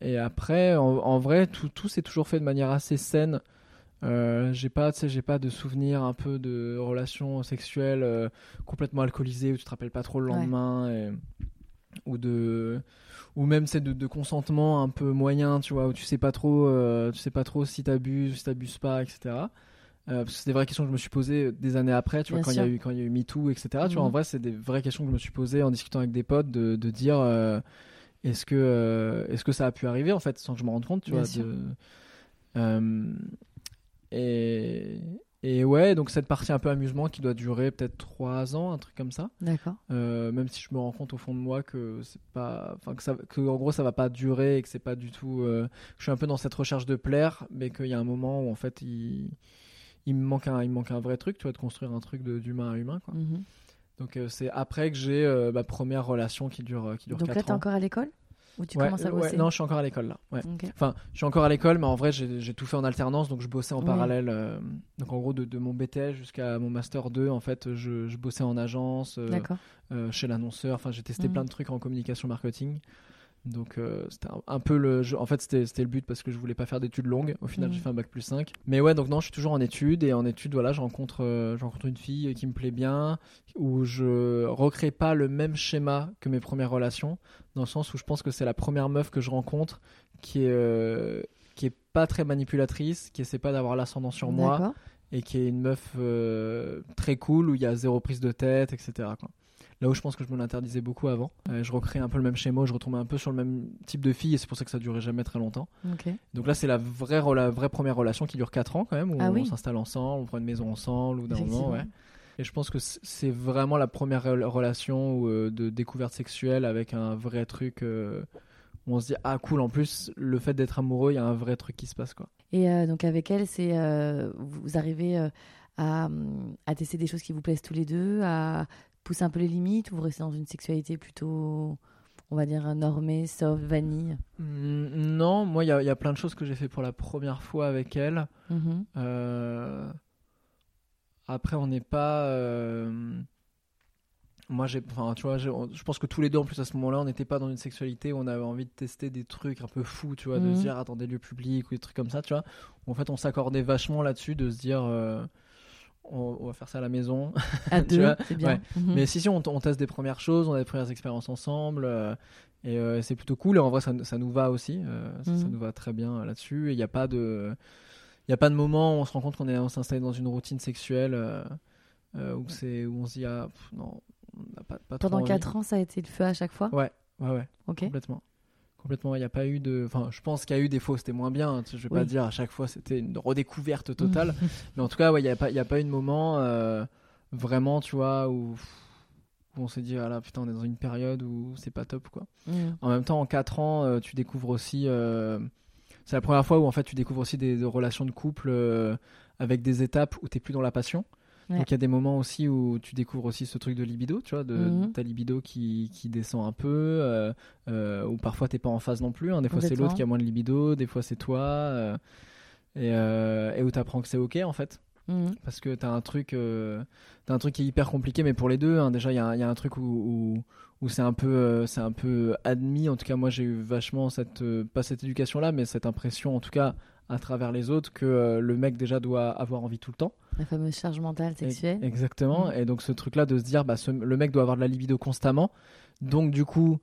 et après, en, en vrai, tout, tout s'est toujours fait de manière assez saine. Euh, j'ai pas, j'ai pas de souvenirs un peu de relations sexuelles euh, complètement alcoolisées où tu te rappelles pas trop le Ouais. lendemain et- ou de ou même c'est de, de consentement un peu moyen, tu vois, où tu sais pas trop, euh, tu sais pas trop si t'abuses, si t'abuses pas, etc. Euh, parce que c'est des vraies questions que je me suis posées des années après, tu vois, Bien quand il y a eu quand il y a eu MeToo, etc. Tu vois, Mhm. en vrai, c'est des vraies questions que je me suis posées en discutant avec des potes, de, de dire est-ce que euh, est-ce que ça a pu arriver en fait sans que je me rende compte, tu Bien vois. de- Euh, et et ouais, donc cette partie un peu amusement qui doit durer peut-être trois ans, un truc comme ça. D'accord. Euh, même si je me rends compte au fond de moi que c'est pas enfin que ça que en gros ça va pas durer et que c'est pas du tout euh, je suis un peu dans cette recherche de plaire mais qu'il y a un moment où en fait il il me manque un il me manque un vrai truc tu vois de construire un truc de- d'humain à humain quoi Mhm. Donc euh, c'est après que j'ai euh, ma première relation qui dure euh, qui dure Donc là, 4 t'es ans encore à l'école Ou tu Ouais, commences à ouais, bosser non je suis encore à l'école là ouais. Enfin, je suis encore à l'école, mais en vrai, j'ai tout fait en alternance, donc je bossais en Oui. parallèle. euh, donc, en gros, de, de mon BTS jusqu'à mon Master 2, en fait, je, je bossais en agence, euh, euh, chez l'annonceur. Enfin, j'ai testé Mhm. plein de trucs en communication marketing. Donc euh, c'était un, peu le. en fait, c'était le but parce que je voulais pas faire d'études longues. Au final, j'ai mhm. fait un bac plus 5. Mais ouais, donc non, je suis toujours en études. Et en études, voilà, je rencontre, euh, je rencontre une fille qui me plaît bien, où je recrée pas le même schéma que mes premières relations. Dans le sens où je pense que c'est la première meuf que je rencontre qui est, euh, qui est pas très manipulatrice, qui essaie pas d'avoir l'ascendant sur moi. Et qui est une meuf très cool où il y a zéro prise de tête, etc. Quoi. Là où je pense que je me l'interdisais beaucoup avant. Euh, je recréais un peu le même schéma, je retombais un peu sur le même type de fille et c'est pour ça que ça durait jamais très longtemps. Donc là, c'est la vraie, la vraie première relation qui dure 4 ans quand même, où ah on s'installe ensemble, on prend une maison ensemble, ou d'un moment, ouais. Et je pense que c'est vraiment la première relation euh, de découverte sexuelle avec un vrai truc euh, où on se dit ah cool. En plus, le fait d'être amoureux, il y a un vrai truc qui se passe quoi. Et donc avec elle, c'est vous arrivez à, à, tester des choses qui vous plaisent tous les deux, à pousse un peu les limites ou vous restez dans une sexualité plutôt, on va dire, normée, soft, vanille mmh, Non, moi, il y, y, a plein de choses que j'ai fait pour la première fois avec elle. Mm-hmm. Euh, après, on n'est pas. Euh, moi, j'ai, enfin, tu vois, je pense que tous les deux, en plus, à ce moment-là, on n'était pas dans une sexualité où on avait envie de tester des trucs un peu fous, tu vois, de se mm-hmm. dire, attends, des lieux publics ou des trucs comme ça, tu vois. En fait, on s'accordait vachement là-dessus, de se dire, euh, on, va faire ça à la maison. À deux, c'est bien. Mhm. Mais si, si, on, teste des premières choses, on a des premières expériences ensemble. Euh, et euh, c'est plutôt cool. Et en vrai, ça, nous va aussi. Euh, ça, mhm. nous va très bien là-dessus. Et il n'y a pas de. Il a pas de moment où on se rend compte qu'on on s'installe dans une routine sexuelle où, c'est, où on se dit, ah, non, on n'a pas, pas Pendant 4 ans, ça a été le feu à chaque fois? Ouais, ouais, ouais. Complètement complètement. Il n'y a pas eu de. Enfin, je pense qu'il y a eu des fois, c'était moins bien. Hein, je vais pas dire à chaque fois, c'était une redécouverte totale. mais en tout cas, il n'y a, pas, a pas eu de moment euh, vraiment, tu vois, où, on s'est dit, ah là, putain, on est dans une période où c'est pas top, quoi. Mm. En même temps, en 4 ans, euh, tu découvres aussi. Euh, c'est la première fois où en fait tu découvres aussi des, des relations de couple avec des étapes où tu n'es plus dans la passion. Donc il y a des moments aussi où tu découvres aussi ce truc de libido, tu vois, de, mhm. ta libido qui, qui, descend un peu, euh, euh, ou parfois t'es pas en phase non plus. Hein. Des fois c'est l'autre qui a moins de libido, des fois c'est toi, euh, et, et, où t'apprends que c'est ok en fait. Mhm. Parce que t'as un truc, as un truc qui est hyper compliqué, mais pour les deux, hein, déjà il y, y, a un truc où, où, c'est un peu, c'est un peu admis. En tout cas, moi j'ai eu vachement cette, pas cette éducation là, mais cette impression, en tout cas à travers les autres que euh, le mec déjà doit avoir envie tout le temps. La fameuse charge mentale sexuelle. exactement. Mm. Et donc ce truc-là de se dire, bah, le mec doit avoir de la libido constamment. Donc du coup,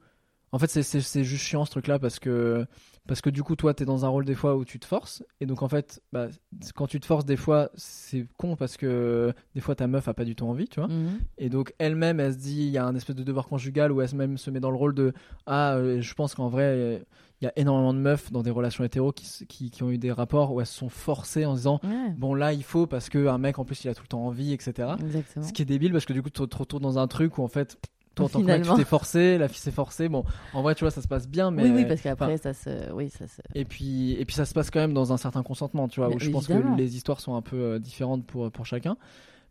en fait, c'est juste chiant ce truc-là parce que, parce que du coup, toi, tu es dans un rôle des fois où tu te forces. Et donc, en fait, bah, quand tu te forces, des fois, c'est con parce que des fois, ta meuf a pas du tout envie, tu vois. Mhm. Et donc, elle-même, elle se dit, il y a un espèce de devoir conjugal où elle-même se met dans le rôle de Ah, euh, je pense qu'en vrai, il y a énormément de meufs dans des relations hétéro qui, qui, qui, ont eu des rapports où elles se sont forcées en disant Bon, là, il faut parce qu'un mec, en plus, il a tout le temps envie, etc. Ce qui est débile parce que du coup, tu te retrouves dans un truc où, en fait, toi, en tant que mec, tu t'es forcé, la fille s'est forcée. Bon, en vrai, tu vois, ça se passe bien, mais. Oui, oui, parce qu'après, ça se. Oui, ça se. Et puis, et puis, ça se passe quand même dans un certain consentement, tu vois, où je pense que les histoires sont un peu euh, différentes pour, pour chacun.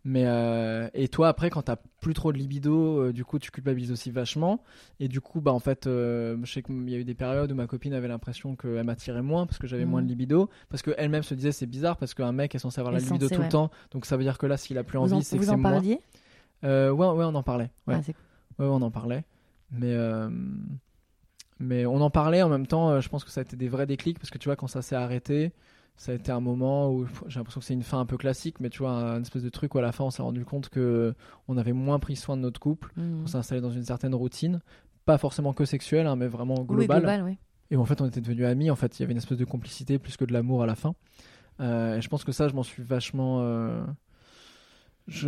Mais euh, et toi après quand t'as plus trop de libido, euh, du coup tu culpabilises aussi vachement. Et du coup bah en fait, je sais qu'il y a eu des périodes où ma copine avait l'impression qu'elle m'attirait moins parce que j'avais moins de mhm. libido, parce qu'elle-même se disait c'est bizarre parce qu'un mec est censé avoir la libido tout le temps, donc ça veut dire que là s'il a plus envie c'est que c'est moi. Vous en parliez ouais, ouais on en parlait. Ouais. Ah, Ouais, on en parlait. Mais, euh, mais on en parlait en même temps. Euh, je pense que ça a été des vrais déclics parce que tu vois, quand ça s'est arrêté, ça a été un moment où j'ai l'impression que c'est une fin un peu classique, mais tu vois, un espèce de truc où à la fin on s'est rendu compte que on avait moins pris soin de notre couple, mmh. on s'est installé dans une certaine routine, pas forcément que sexuelle, hein, mais vraiment globale. Et en fait, on était devenus amis. En fait, il y avait une espèce de complicité plus que de l'amour à la fin. Euh, et je pense que ça, je m'en suis vachement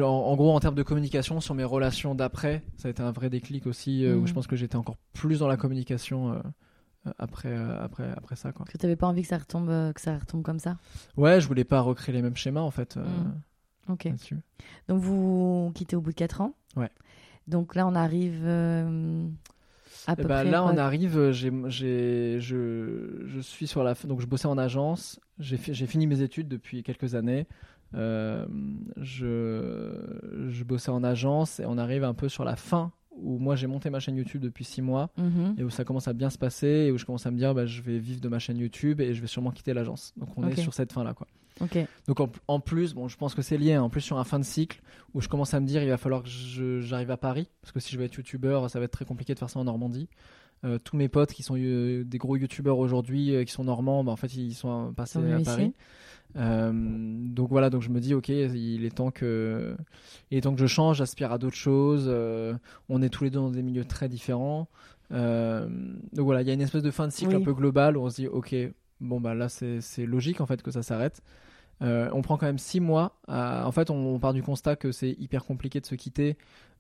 en, gros, en termes de communication, sur mes relations d'après, ça a été un vrai déclic aussi, euh, où je mm. pense que j'étais encore plus dans la communication euh, euh, après, après, après ça. Quoi. Que tu n'avais pas envie que ça, retombe, que ça retombe comme ça Ouais, je voulais pas recréer les mêmes schémas en fait. Mm. Ok. Donc vous quittez au bout de 4 ans Ouais. Donc là, on arrive. À eh peu ben, près, là, on arrive. J'ai, j'ai, je, je suis sur la. Donc, je bossais en agence. J'ai, j'ai fini mes études depuis quelques années. Euh, je, je bossais en agence et on arrive un peu sur la fin où moi j'ai monté ma chaîne YouTube depuis six mois mhm. et où ça commence à bien se passer et où je commence à me dire bah, je vais vivre de ma chaîne YouTube et je vais sûrement quitter l'agence. Donc on est sur cette fin là quoi. Donc en, plus, bon, je pense que c'est lié, hein, en plus sur un fin de cycle où je commence à me dire il va falloir que j'arrive à Paris parce que si je veux être YouTubeur ça va être très compliqué de faire ça en Normandie. Euh, tous mes potes qui sont euh, des gros youtubeurs aujourd'hui, euh, qui sont normands, bah, en fait, ils sont passés à Paris. Euh, donc voilà, donc je me dis, ok, il est temps que, il est temps que je change, j'aspire à d'autres choses. euh, on est tous les deux dans des milieux très différents. Euh, donc voilà, il y a une espèce de fin de cycle Oui. un peu globale où on se dit, ok, bon bah là c'est logique en fait que ça s'arrête. On prend quand même six mois. à- En fait, on, on part du constat que c'est hyper compliqué de se quitter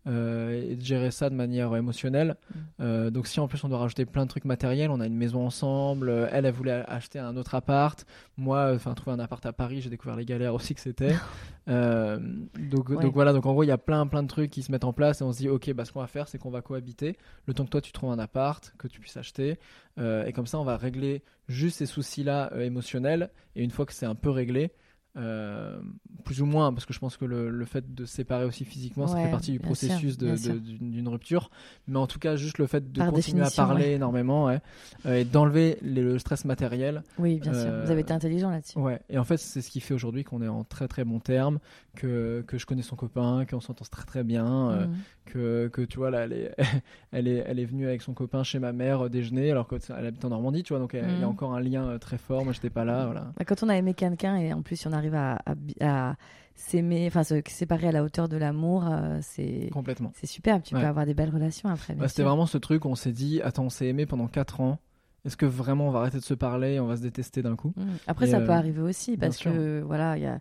euh, et de gérer ça de manière émotionnelle. Mm. Euh, donc si en plus on doit rajouter plein de trucs matériels, on a une maison ensemble. euh, Elle, elle voulait acheter un autre appart. Moi, enfin trouver un appart à Paris, j'ai découvert les galères aussi que c'était. Donc, Ouais. donc voilà, donc en gros il y a plein plein de trucs qui se mettent en place et on se dit ok, bah ce qu'on va faire c'est qu'on va cohabiter. Le temps que toi tu trouves un appart, que tu puisses acheter, et comme ça on va régler juste ces soucis-là émotionnels. Et une fois que c'est un peu réglé. Euh, plus ou moins, parce que je pense que le, le fait de se séparer aussi physiquement, ça fait partie du processus d'une rupture. Mais en tout cas, juste le fait de Par continuer à parler ouais. énormément ouais, euh, et d'enlever le stress matériel. Oui, bien sûr. Euh, Vous avez été intelligent là-dessus. Ouais. Et en fait, c'est ce qui fait aujourd'hui qu'on est en très très bon terme, que, que je connais son copain, qu'on s'entend très très bien, euh, Mhm. que, que tu vois, là, elle est, elle, est, elle est venue avec son copain chez ma mère euh, déjeuner, alors qu'elle habite en Normandie, tu vois, donc il y a Mhm. encore un lien euh, très fort. Moi, j'étais pas là, voilà. Bah, Quand on a aimé quelqu'un et en plus on arrive à, à, à s'aimer, enfin se séparer à la hauteur de l'amour, euh, c'est Complètement. c'est superbe. Tu Ouais. peux avoir des belles relations après. Bah, C'était vraiment ce truc où on s'est dit, attends, on s'est aimé pendant 4 ans. Est-ce que vraiment on va arrêter de se parler et on va se détester d'un coup? Mhm. Après, Et, ça euh, peut arriver aussi parce que voilà, il y a,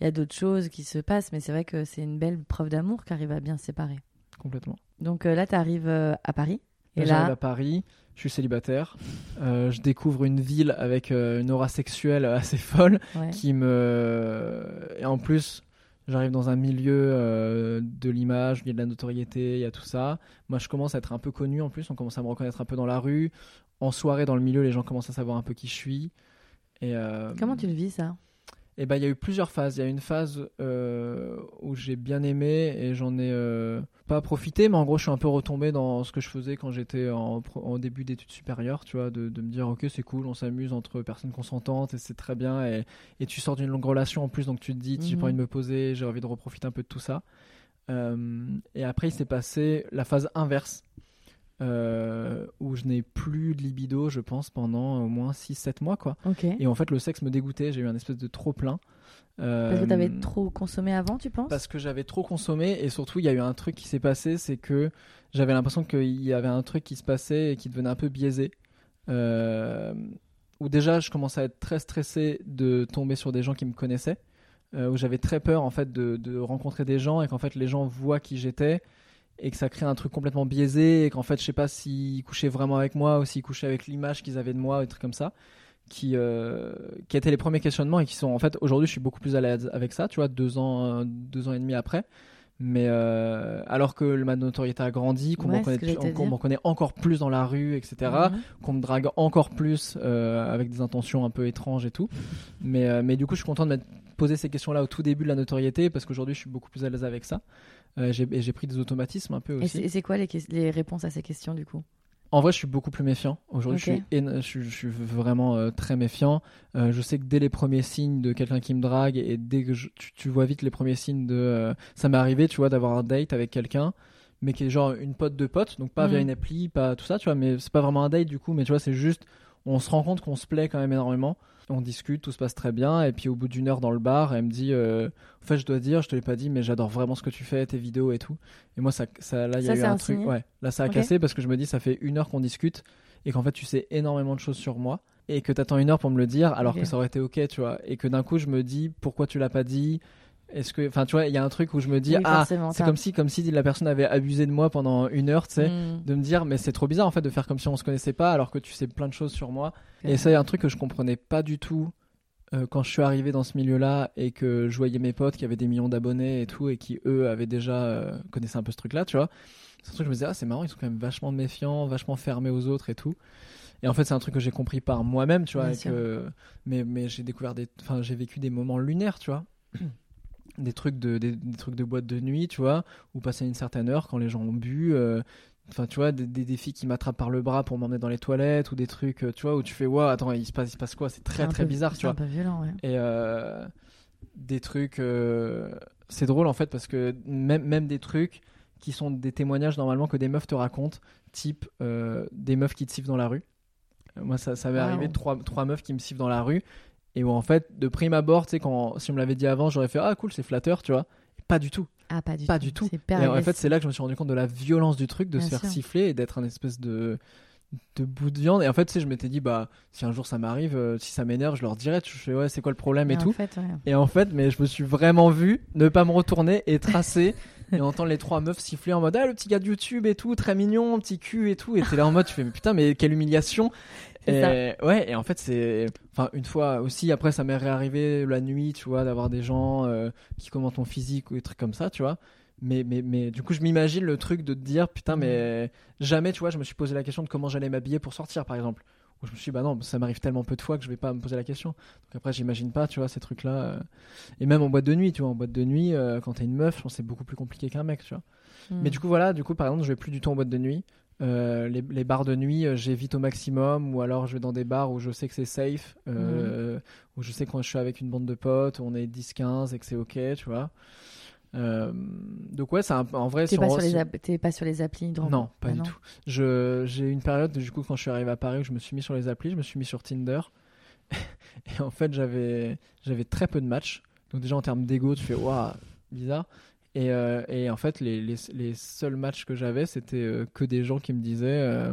y a d'autres choses qui se passent, mais c'est vrai que c'est une belle preuve d'amour qui arrive à bien séparer. Complètement. Donc euh, là, tu arrives à Paris. Et Là, là, à Paris, je suis célibataire, euh, je découvre une ville avec euh, une aura sexuelle assez folle ouais. qui me. Et en plus, j'arrive dans un milieu euh, de l'image, il y a de la notoriété, il y a tout ça. Moi, je commence à être un peu connu en plus, on commence à me reconnaître un peu dans la rue. En soirée, dans le milieu, les gens commencent à savoir un peu qui je suis. Et, euh, comment tu le vis ça? Et ben, il y a eu plusieurs phases. Il y a une phase euh, où j'ai bien aimé et j'en ai euh, pas profité, mais en gros, je suis un peu retombé dans ce que je faisais quand j'étais en, début d'études supérieures, tu vois, de, de me dire, ok, c'est cool, on s'amuse entre personnes consentantes et c'est très bien. Et, et tu sors d'une longue relation en plus, donc tu te dis, j'ai Mhm. pas envie de me poser, j'ai envie de reprofiter un peu de tout ça. Euh, et après, il s'est passé la phase inverse. Euh, où je n'ai plus de libido, je pense, pendant au moins 6-7 mois, quoi. Et en fait, le sexe me dégoûtait. J'ai eu un espèce de trop plein. Parce que Euh, tu avais trop consommé avant, tu penses? Parce que j'avais trop consommé et surtout, il y a eu un truc qui s'est passé, c'est que j'avais l'impression qu'il y avait un truc qui se passait et qui devenait un peu biaisé. Euh, où déjà, je commençais à être très stressé de tomber sur des gens qui me connaissaient. euh, où j'avais très peur en fait de, de rencontrer des gens et qu'en fait les gens voient qui j'étais et que ça crée un truc complètement biaisé et qu'en fait je sais pas s'ils couchaient vraiment avec moi ou s'ils couchaient avec l'image qu'ils avaient de moi des trucs comme ça qui euh, qui étaient les premiers questionnements et qui sont en fait aujourd'hui je suis beaucoup plus à l'aise avec ça tu vois deux ans euh, deux ans et demi après mais euh, alors que ma notoriété a grandi qu'on Ouais, me reconnaît, qu'on me encore plus dans la rue etc Mhm. qu'on me drague encore plus euh, avec des intentions un peu étranges et tout. Mais, euh, mais du coup, je suis content de m'être posé ces questions-là au tout début de la notoriété parce qu'aujourd'hui, je suis beaucoup plus à l'aise avec ça. J'ai- et j'ai pris des automatismes un peu Et aussi. c'est et c'est quoi les réponses à ces questions du coup? En vrai, je suis beaucoup plus méfiant. Aujourd'hui, je, suis éno- je, suis- je suis vraiment euh, très méfiant. Euh, je sais que dès les premiers signes de quelqu'un qui me drague et dès que je- tu, tu vois vite les premiers signes de. euh, ça m'est arrivé, tu vois, d'avoir un date avec quelqu'un, mais qui est genre une pote de pote, donc pas via Mhm. une appli, pas tout ça, tu vois, mais c'est pas vraiment un date du coup, mais tu vois, c'est juste. On se rend compte qu'on se plaît quand même énormément. On discute, tout se passe très bien. Et puis au bout d'une heure dans le bar, elle me dit euh, En fait, je dois dire, je te l'ai pas dit, mais j'adore vraiment ce que tu fais, tes vidéos et tout. Et moi, ça, ça là, il y Ça, a eu un, un truc. Ouais, là, ça a cassé parce que je me dis, ça fait une heure qu'on discute et qu'en fait, tu sais énormément de choses sur moi et que t'attends une heure pour me le dire alors que ça aurait été ok, tu vois. Et que d'un coup, je me dis Pourquoi tu l'as pas dit? Est-ce que. Enfin, tu vois, il y a un truc où je me dis Oui, Ah, c'est comme si, comme si la personne avait abusé de moi pendant une heure, tu sais. Mhm. De me dire, mais c'est trop bizarre en fait de faire comme si on se connaissait pas alors que tu sais plein de choses sur moi. Et ça, il y a un truc que je comprenais pas du tout euh, quand je suis arrivé dans ce milieu-là et que je voyais mes potes qui avaient des millions d'abonnés et tout et qui eux avaient déjà euh, connaissaient un peu ce truc-là, tu vois. C'est un truc que je me disais, ah, c'est marrant, ils sont quand même vachement méfiants, vachement fermés aux autres et tout. Et en fait, c'est un truc que j'ai compris par moi-même, tu vois. Et que- Mais, mais j'ai découvert des. Enfin, j'ai vécu des moments lunaires, tu vois. Des trucs, de, des, des trucs de boîte de nuit, tu vois, où passer une certaine heure quand les gens ont bu. euh, Enfin, tu vois, des, des, des filles qui m'attrapent par le bras pour m'emmener dans les toilettes ou des trucs, euh, tu vois, où tu fais, waouh, attends, il se passe, il se passe quoi? C'est très très peu- bizarre, tu vois. un peu violent, ouais. Et euh, des trucs. euh, c'est drôle en fait parce que même, même des trucs qui sont des témoignages normalement que des meufs te racontent, type des meufs qui te sifflent dans la rue. Moi, ça, ça m'est Wow. arrivé trois, trois meufs qui me sifflent dans la rue et où en fait, de prime abord, tu sais, quand si on me l'avait dit avant, j'aurais fait ah cool, c'est flatteur, tu vois. Et pas du tout. Ah, pas du Pas tout. du tout. Et en fait, c'est là que je me suis rendu compte de la violence du truc, de Bien se faire sûr. siffler et d'être un espèce de de bout de viande. Et en fait, tu sais, je m'étais dit bah si un jour ça m'arrive, euh, si ça m'énerve, je leur dirais, je fais ouais, c'est quoi le problème et tout. fait, ouais. Et en fait, mais je me suis vraiment vu ne pas me retourner et tracer et entendre les trois meufs siffler en mode ah le petit gars de YouTube et tout, très mignon, petit cul et tout. Et t'es là en mode tu fais mais putain mais quelle humiliation. Et ouais, et en fait c'est, enfin une fois aussi après ça m'est réarrivé la nuit, tu vois, d'avoir des gens euh, qui commentent mon physique ou des trucs comme ça, tu vois. Mais, mais, mais du coup, je m'imagine le truc de te dire, putain, mais jamais, tu vois, je me suis posé la question de comment j'allais m'habiller pour sortir, par exemple. Où je me suis dit, bah non, ça m'arrive tellement peu de fois que je vais pas me poser la question. Donc après, j'imagine pas, tu vois, ces trucs-là. euh. Et même en boîte de nuit, tu vois, en boîte de nuit, euh, quand t'es une meuf, je pense que c'est beaucoup plus compliqué qu'un mec, tu vois. Mm. Mais du coup, voilà, du coup, par exemple, je vais plus du tout en boîte de nuit. Euh, les, les bars de nuit, euh, j'évite au maximum, ou alors je vais dans des bars où je sais que c'est safe, euh, où je sais que quand je suis avec une bande de potes, on est 10-15 et que c'est ok, tu vois. Euh, donc ouais, c'est en vrai. T'es pas, sur les pas sur les applis de Non, pas Ah du non? tout. J'ai eu une période, du coup, quand je suis arrivé à Paris, où je me suis mis sur les applis, je me suis mis sur Tinder. Et en fait, j'avais, j'avais très peu de matchs. Donc déjà, en termes d'ego, tu fais, waouh, bizarre. Et, euh, et en fait, les, les, les seuls matchs que j'avais, c'était euh, que des gens qui me disaient, euh,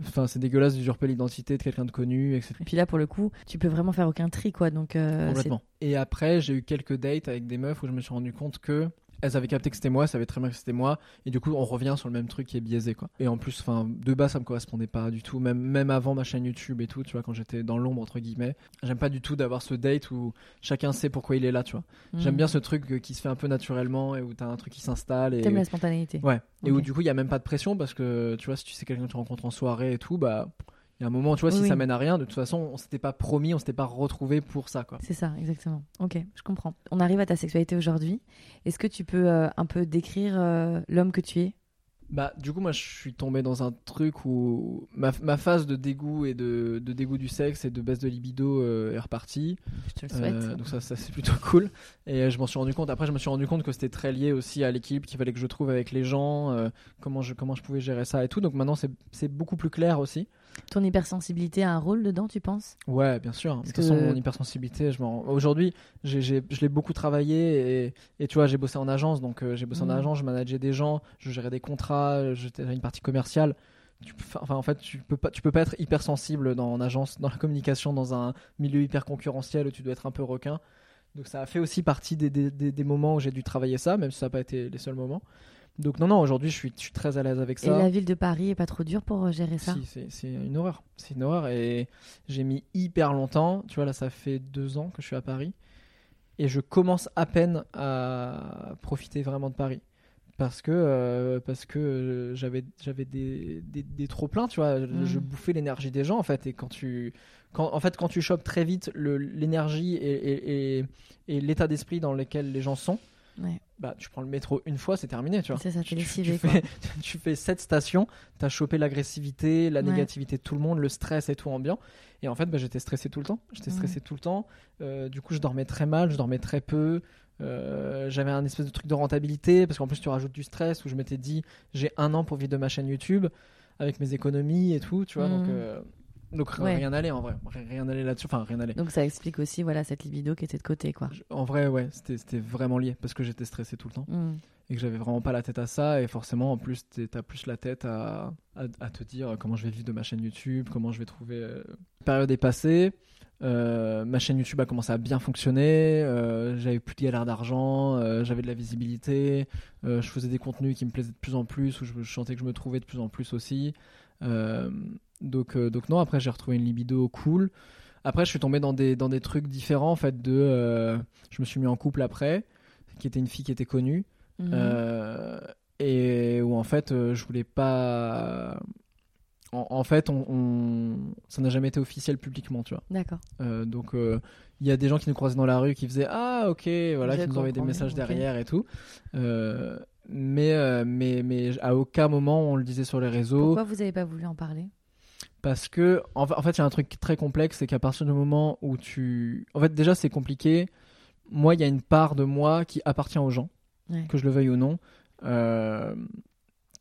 enfin, c'est dégueulasse d'usurper l'identité de quelqu'un de connu, etc. Et puis là, pour le coup, tu peux vraiment faire aucun tri, quoi. Donc, Complètement. Et après, j'ai eu quelques dates avec des meufs où je me suis rendu compte que elles avaient capté que c'était moi, elles savaient très bien que c'était moi, et du coup, on revient sur le même truc qui est biaisé, quoi. Et en plus, enfin, de base, ça me correspondait pas du tout, même, même avant ma chaîne YouTube et tout, tu vois, quand j'étais dans l'ombre, entre guillemets. J'aime pas du tout d'avoir ce date où chacun sait pourquoi il est là, tu vois. J'aime Mm. bien ce truc qui se fait un peu naturellement et où t'as un truc qui s'installe et. T'aimes la spontanéité. Ouais. Et où du coup, il y a même pas de pression parce que, tu vois, si tu sais quelqu'un que tu rencontres en soirée et tout, bah. Y a un moment, tu vois, Oui, si oui. ça mène à rien, de toute façon, on s'était pas promis, on s'était pas retrouvé pour ça, quoi. C'est ça, exactement. Ok, je comprends. On arrive à ta sexualité aujourd'hui. Est-ce que tu peux euh, un peu décrire euh, l'homme que tu es? Bah, du coup, moi, je suis tombé dans un truc où ma, ma phase de dégoût et de, de dégoût du sexe et de baisse de libido euh, est repartie. Je te le souhaite. Euh, donc ça, ça c'est plutôt cool. Et je m'en suis rendu compte. Après, je me suis rendu compte que c'était très lié aussi à l'équilibre qu'il fallait que je trouve avec les gens, euh, comment je comment je pouvais gérer ça et tout. Donc maintenant, c'est c'est beaucoup plus clair aussi. Ton hypersensibilité a un rôle dedans, tu penses? Ouais, bien sûr. De toute façon, que- mon hypersensibilité, je. Aujourd'hui, je l'ai beaucoup travaillé et, et tu vois, j'ai bossé en agence, donc euh, j'ai bossé en Mhm. agence, je manageais des gens, je gérais des contrats, j'étais une partie commerciale. Tu peux, enfin, en fait, tu peux pas, tu peux pas être hypersensible dans en agence, dans la communication, dans un milieu hyper concurrentiel où tu dois être un peu requin. Donc ça a fait aussi partie des, des, des- des moments où j'ai dû travailler ça, même si ça n'a pas été les seuls moments. Donc non, non, aujourd'hui, je suis, je suis très à l'aise avec Et ça. la ville de Paris est pas trop dure pour euh, gérer ça? Si, c'est- une horreur. C'est une horreur. Et j'ai mis hyper longtemps. Tu vois, là, ça fait deux ans que je suis à Paris. Et je commence à peine à profiter vraiment de Paris. Parce que, euh, parce que euh, j'avais, des, des, des trop pleins, tu vois. Je, Mm. je bouffais l'énergie des gens, en fait. Et quand tu, quand, en fait, quand tu chopes très vite l'énergie et, et, et, et l'état d'esprit dans lequel les gens sont, Ouais. bah, tu prends le métro une fois, c'est terminé, tu vois. Ça, Tu- tu, quoi. fais, tu fais sept stations, t'as chopé l'agressivité, la Ouais. négativité de tout le monde, le stress et tout ambiant. Et en fait, bah, j'étais stressé tout le temps. J'étais Ouais. stressé tout le temps. Euh, du coup, je dormais très mal, je dormais très peu. Euh, J'avais un espèce de truc de rentabilité parce qu'en plus, tu rajoutes du stress où je m'étais dit j'ai un an pour vivre de ma chaîne YouTube avec mes économies et tout, tu vois. Donc, Mhm. euh, donc Ouais. rien n'allait en vrai. Rien n'allait là-dessus. Enfin, rien n'allait. Donc ça explique aussi voilà cette libido qui était de côté, quoi. Je- En vrai, ouais, c'était vraiment lié parce que j'étais stressé tout le temps Mm. et que j'avais vraiment pas la tête à ça et forcément en plus t'as plus la tête à, à, à te dire comment je vais vivre de ma chaîne YouTube comment je vais trouver euh... la période est passée euh, ma chaîne YouTube a commencé à bien fonctionner euh, j'avais plus de galère d'argent euh, j'avais de la visibilité je faisais des contenus qui me plaisaient de plus en plus où je, je sentais que je me trouvais de plus en plus aussi Euh, donc, euh, donc non après j'ai retrouvé une libido cool. Après je suis tombé dans des, dans des trucs différents en fait de euh, je me suis mis en couple après qui était une fille qui était connue. Mhm. euh, et où en fait je voulais pas en, en fait on, on- ça n'a jamais été officiel publiquement tu vois. D'accord. Donc il y a des gens qui nous croisaient dans la rue qui faisaient ah ok voilà Je qui nous envoyaient des messages derrière et tout mais mais mais à aucun moment on le disait sur les réseaux. Pourquoi vous avez pas voulu en parler? Parce que en fa- en fait il y a un truc très complexe c'est qu'à partir du moment où tu en fait déjà c'est compliqué moi il y a une part de moi qui appartient aux gens Ouais. que je le veuille ou non euh,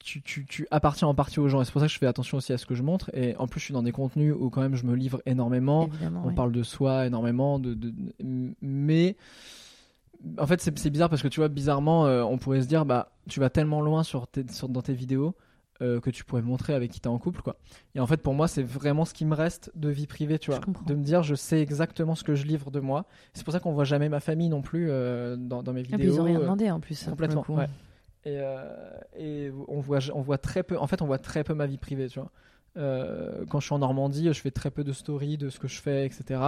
tu, tu, tu appartiens en partie aux gens. Et c'est pour ça que je fais attention aussi à ce que je montre. Et en plus, je suis dans des contenus où quand même je me livre énormément. Évidemment, On ouais. parle de soi énormément, de, de- mais en fait c'est c'est bizarre parce que tu vois bizarrement euh, on pourrait se dire bah tu vas tellement loin sur tes, sur- dans tes vidéos euh, que tu pourrais montrer avec qui t'es en couple quoi. Et en fait pour moi c'est vraiment ce qui me reste de vie privée tu vois, de me dire je sais exactement ce que je livre de moi. C'est pour ça qu'on voit jamais ma famille non plus euh, dans, dans mes Et puis vidéos. ils ont rien euh, demandé en plus. complètement, ouais. Et, et on voit, on voit très peu. En fait, on voit très peu ma vie privée, tu vois. Quand je suis en Normandie, je fais très peu de stories de ce que je fais, etc.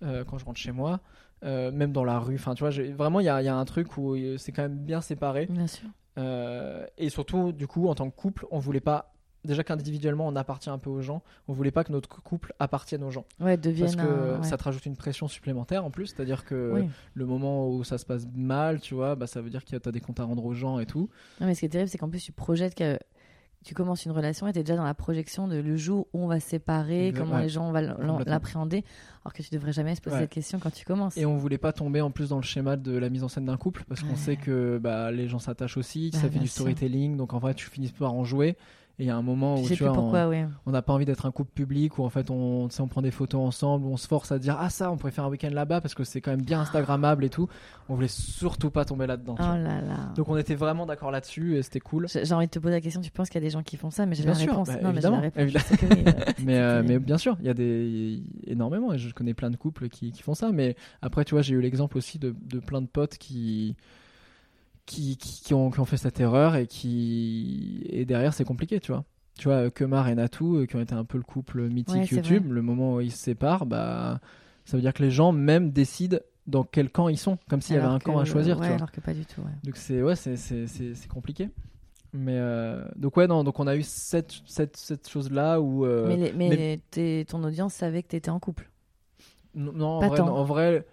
Quand je rentre chez moi, euh, même dans la rue. Enfin, tu vois, vraiment, il y a, il y a un truc où c'est quand même bien séparé. Bien sûr. Euh, et surtout, du coup, en tant que couple, on voulait pas. Déjà qu'individuellement, on appartient un peu aux gens. On voulait pas que notre couple appartienne aux gens. Ouais, Parce deviennent. que un- ouais. ça te rajoute une pression supplémentaire en plus. C'est-à-dire que Oui. le moment où ça se passe mal, tu vois, bah, ça veut dire que tu as des comptes à rendre aux gens et tout. Non, mais ce qui est terrible, c'est qu'en plus, tu projettes que tu commences une relation et tu es déjà dans la projection de le jour où on va se séparer, comment ouais. les gens vont l'appréhender, alors que tu devrais jamais se poser Ouais. cette question quand tu commences. Et on voulait pas tomber en plus dans le schéma de la mise en scène d'un couple parce qu'on sait que bah, les gens s'attachent aussi, Bah, ça fait du sûr. storytelling, donc en vrai tu finis par en jouer. Et il y a un moment où sais tu plus vois, pourquoi, on- ouais. n'a pas envie d'être un couple public où en fait on, on prend des photos ensemble, où on se force à dire ah ça on pourrait faire un week-end là-bas parce que c'est quand même bien instagrammable et tout. On voulait surtout pas tomber là-dedans. Oh là là. Donc on était vraiment d'accord là-dessus et c'était cool. J'ai envie de te poser la question, tu penses qu'il y a des gens qui font ça, mais j'ai la sûr, réponse. bah, non, mais la réponse. évidemment. Je sais que oui, euh, Mais, euh, mais bien sûr, il y a des énormément et je connais plein de couples qui, qui font ça. Mais après, tu vois, j'ai eu l'exemple aussi de, de plein de potes qui qui, qui, qui ont, qui ont fait cette erreur et qui et derrière c'est compliqué, tu vois. Tu vois, Kemar et Natou, euh, qui ont été un peu le couple mythique Ouais, YouTube, le moment où ils se séparent, bah ça veut dire que les gens même décident dans quel camp ils sont, comme s'il y avait un camp à choisir, ouais, tu vois. alors que pas du tout. ouais. Donc c'est ouais, c'est c'est c'est c'est compliqué. Mais euh, donc ouais non, donc on a eu cette cette cette chose là où euh, mais les- mais ton audience savait que tu étais en couple. Non, non, en vrai, non, en vrai,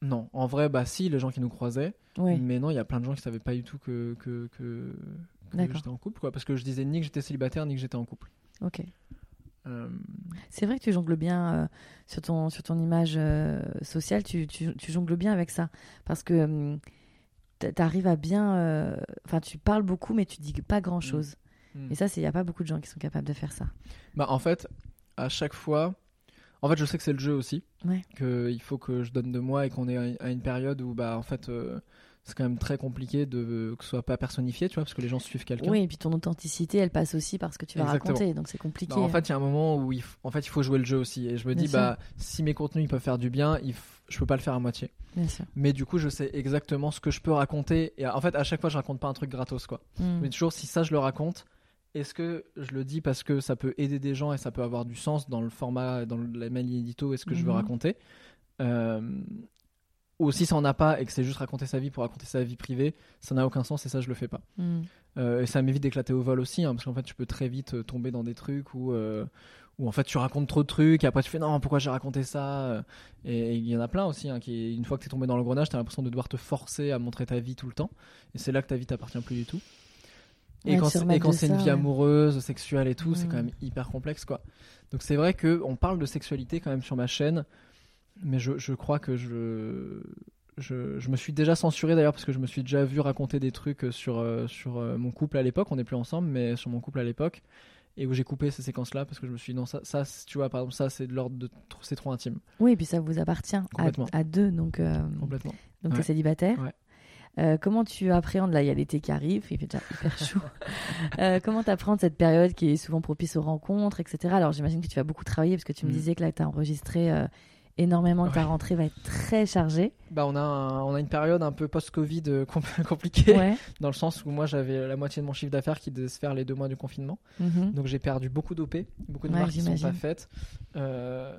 non, en vrai, bah si, les gens qui nous croisaient, Mais non, il y a plein de gens qui savaient pas du tout que que, que, j'étais en couple, quoi, parce que je disais ni que j'étais célibataire ni que j'étais en couple. Ok. Euh, C'est vrai que tu jongles bien euh, sur, ton, sur ton image euh, sociale, tu, tu, tu jongles bien avec ça. Parce que hum, tu arrives à bien. Enfin, tu parles beaucoup, mais tu dis pas grand chose. hmm. Et ça, il n'y a pas beaucoup de gens qui sont capables de faire ça. Bah en fait, à chaque fois, en fait, je sais que c'est le jeu aussi, Ouais. que il faut que je donne de moi et qu'on est à- à une période où bah en fait. euh, c'est quand même très compliqué de que ce soit pas personnifié, tu vois, parce que les gens suivent quelqu'un. Oui, et puis ton authenticité, elle passe aussi par ce que tu vas Exactement. raconter. Donc c'est compliqué. En fait, il y a un moment où il, f- en fait, il faut jouer le jeu aussi. Et je me Bien dis, sûr. bah, si mes contenus ils peuvent faire du bien, il f- je peux pas le faire à moitié. Bien sûr. Mais du coup, je sais exactement ce que je peux raconter. Et en fait, à chaque fois, je raconte pas un truc gratos, quoi. Hmm. Mais toujours, si ça, je le raconte, est-ce que je le dis parce que ça peut aider des gens et ça peut avoir du sens dans le format, dans la mail édito, est-ce que je veux Mhm. raconter? Euh, Ou si ça en a pas et que c'est juste raconter sa vie pour raconter sa vie privée, ça n'a aucun sens et ça, je le fais pas. Hmm. Euh, et ça m'évite d'éclater au vol aussi, hein, parce qu'en fait, tu peux très vite euh, tomber dans des trucs où, euh, où en fait tu racontes trop de trucs, et après tu fais non, pourquoi j'ai raconté ça Et il y en a plein aussi, hein, qui, une fois que tu es tombé dans le grenage, tu as l'impression de devoir te forcer à montrer ta vie tout le temps, et c'est là que ta vie t'appartient plus du tout. Et Ouais, quand c'est, et quand une vie ouais. amoureuse, sexuelle et tout, c'est quand même hyper complexe quoi. Donc c'est vrai que on parle de sexualité quand même sur ma chaîne, mais je, je crois que je, je, je me suis déjà censuré d'ailleurs parce que je me suis déjà vu raconter des trucs sur, euh, sur euh, mon couple à l'époque. On n'est plus ensemble, mais sur mon couple à l'époque. Et où j'ai coupé ces séquences-là parce que je me suis dit non, ça, ça tu vois, par exemple, ça c'est de l'ordre de. C'est trop intime. Oui, et puis ça vous appartient à, à deux. Donc, euh, Complètement. donc t'es Ouais. célibataire. Ouais. Euh, comment tu appréhendes, là il y a l'été qui arrive, il fait déjà hyper chaud. Euh, comment tu appréhendes cette période qui est souvent propice aux rencontres, etc. Alors j'imagine que tu vas beaucoup travailler parce que tu me Mm. disais que là tu as enregistré énormément, que ta rentrée va être très chargée. Bah, on a, un- on a une période un peu post-Covid euh, compl- compliquée, Ouais. dans le sens où moi j'avais la moitié de mon chiffre d'affaires qui devait se faire les deux mois du confinement. Mhm. Donc j'ai perdu beaucoup d'OP, beaucoup de Ouais, marques qui sont pas faites. Euh,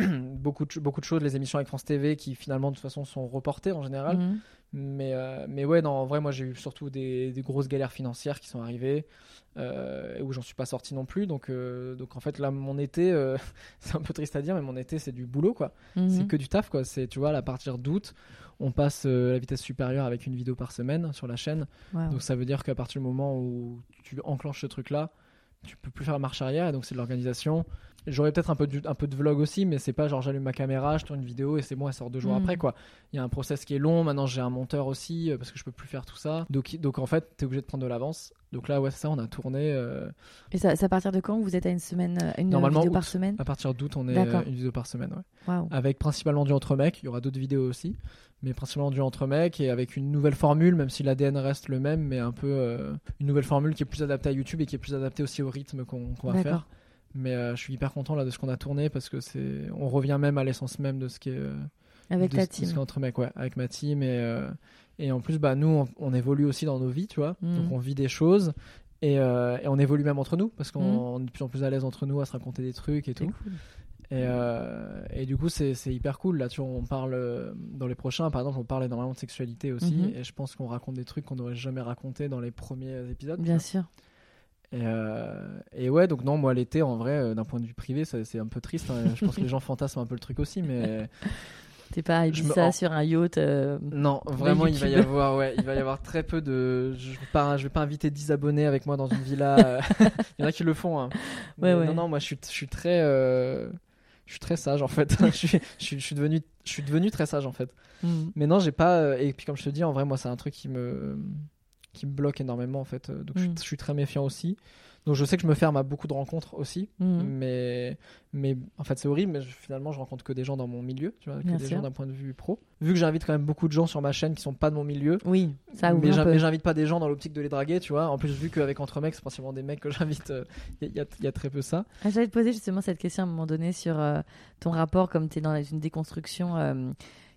beaucoup, de, beaucoup de choses, les émissions avec France TV qui finalement de toute façon sont reportées en général. Mhm. Mais, euh, mais ouais, non, en vrai, moi j'ai eu surtout des, des grosses galères financières qui sont arrivées euh, et où j'en suis pas sorti non plus. Donc, euh, donc en fait, là, mon été, euh, c'est un peu triste à dire, mais mon été c'est du boulot quoi. Mhm. C'est que du taf quoi. C'est, tu vois, à partir d'août, on passe la vitesse supérieure avec une vidéo par semaine sur la chaîne. Wow. Donc ça veut dire qu'à partir du moment où tu enclenches ce truc là, tu peux plus faire marche arrière, et donc c'est de l'organisation. J'aurais peut-être un peu, de, un peu de vlog aussi, mais c'est pas genre j'allume ma caméra, je tourne une vidéo et c'est bon, elle sort deux jours Mm. après quoi. Il y a un process qui est long, maintenant j'ai un monteur aussi euh, parce que je peux plus faire tout ça. Donc, donc en fait, t'es obligé de prendre de l'avance. Donc là, ouais, ça, on a tourné. euh, Et ça, c'est à partir de quand vous êtes à une semaine, euh, une Normalement, vidéo par semaine? À partir d'août, on est euh, une vidéo par semaine, ouais. Waouh. Avec principalement du entre mecs, il y aura d'autres vidéos aussi, mais principalement du entre mecs et avec une nouvelle formule, même si l'ADN reste le même, mais un peu une nouvelle formule qui est plus adaptée à YouTube et qui est plus adaptée aussi au rythme qu'on va D'accord. faire. Mais euh, je suis hyper content là de ce qu'on a tourné parce que c'est, on revient même à l'essence même de ce qui est euh, Avec de ta ce team. qui est entre mecs, ouais, avec ma team et euh, et en plus bah nous on, on évolue aussi dans nos vies, tu vois, Mhm. donc on vit des choses. Et, et on évolue même entre nous parce qu'on on est de plus en plus à l'aise entre nous à se raconter des trucs et tout. cool. Et, et du coup, c'est hyper cool. Là, tu vois, on parle dans les prochains, par exemple, on parle énormément de sexualité aussi. Mhm. Et je pense qu'on raconte des trucs qu'on n'aurait jamais raconté dans les premiers épisodes. Bien vois. Et, euh, et ouais, donc non, moi, l'été, en vrai, euh, d'un point de vue privé, c'est un peu triste. hein. Je pense que les gens fantasment un peu le truc aussi, mais T'es pas à me- Ibiza en- sur un yacht. euh, non, vraiment, il va y avoir, ouais, il va y avoir très peu de. Je vais pas, je vais pas inviter 10 abonnés avec moi dans une villa. il y en a qui le font. hein. Ouais, ouais. Non, non, moi, je suis, je suis très. euh, Je suis très sage en fait. je, suis, je, suis, je suis devenu, je suis devenu très sage en fait. hmm. Mais non, j'ai pas. Et puis comme je te dis, en vrai, moi, c'est un truc qui me qui me bloque énormément en fait. Euh, Donc je, suis- Mm. je suis très méfiant aussi. Donc je sais que je me ferme à beaucoup de rencontres aussi. Mhm. Mais mais en fait c'est horrible. Mais je- finalement, je rencontre que des gens dans mon milieu, tu vois, que Bien des sûr. gens d'un point de vue pro. Vu que j'invite quand même beaucoup de gens sur ma chaîne qui sont pas de mon milieu. Oui, ça mais j'invite pas des gens dans l'optique de les draguer, tu vois. En plus, vu qu'avec Entre Mecs, c'est principalement des mecs que j'invite, il y, a- y a très peu ça. Ah, J'allais te poser justement cette question à un moment donné sur euh, ton rapport, comme tu es dans une déconstruction euh,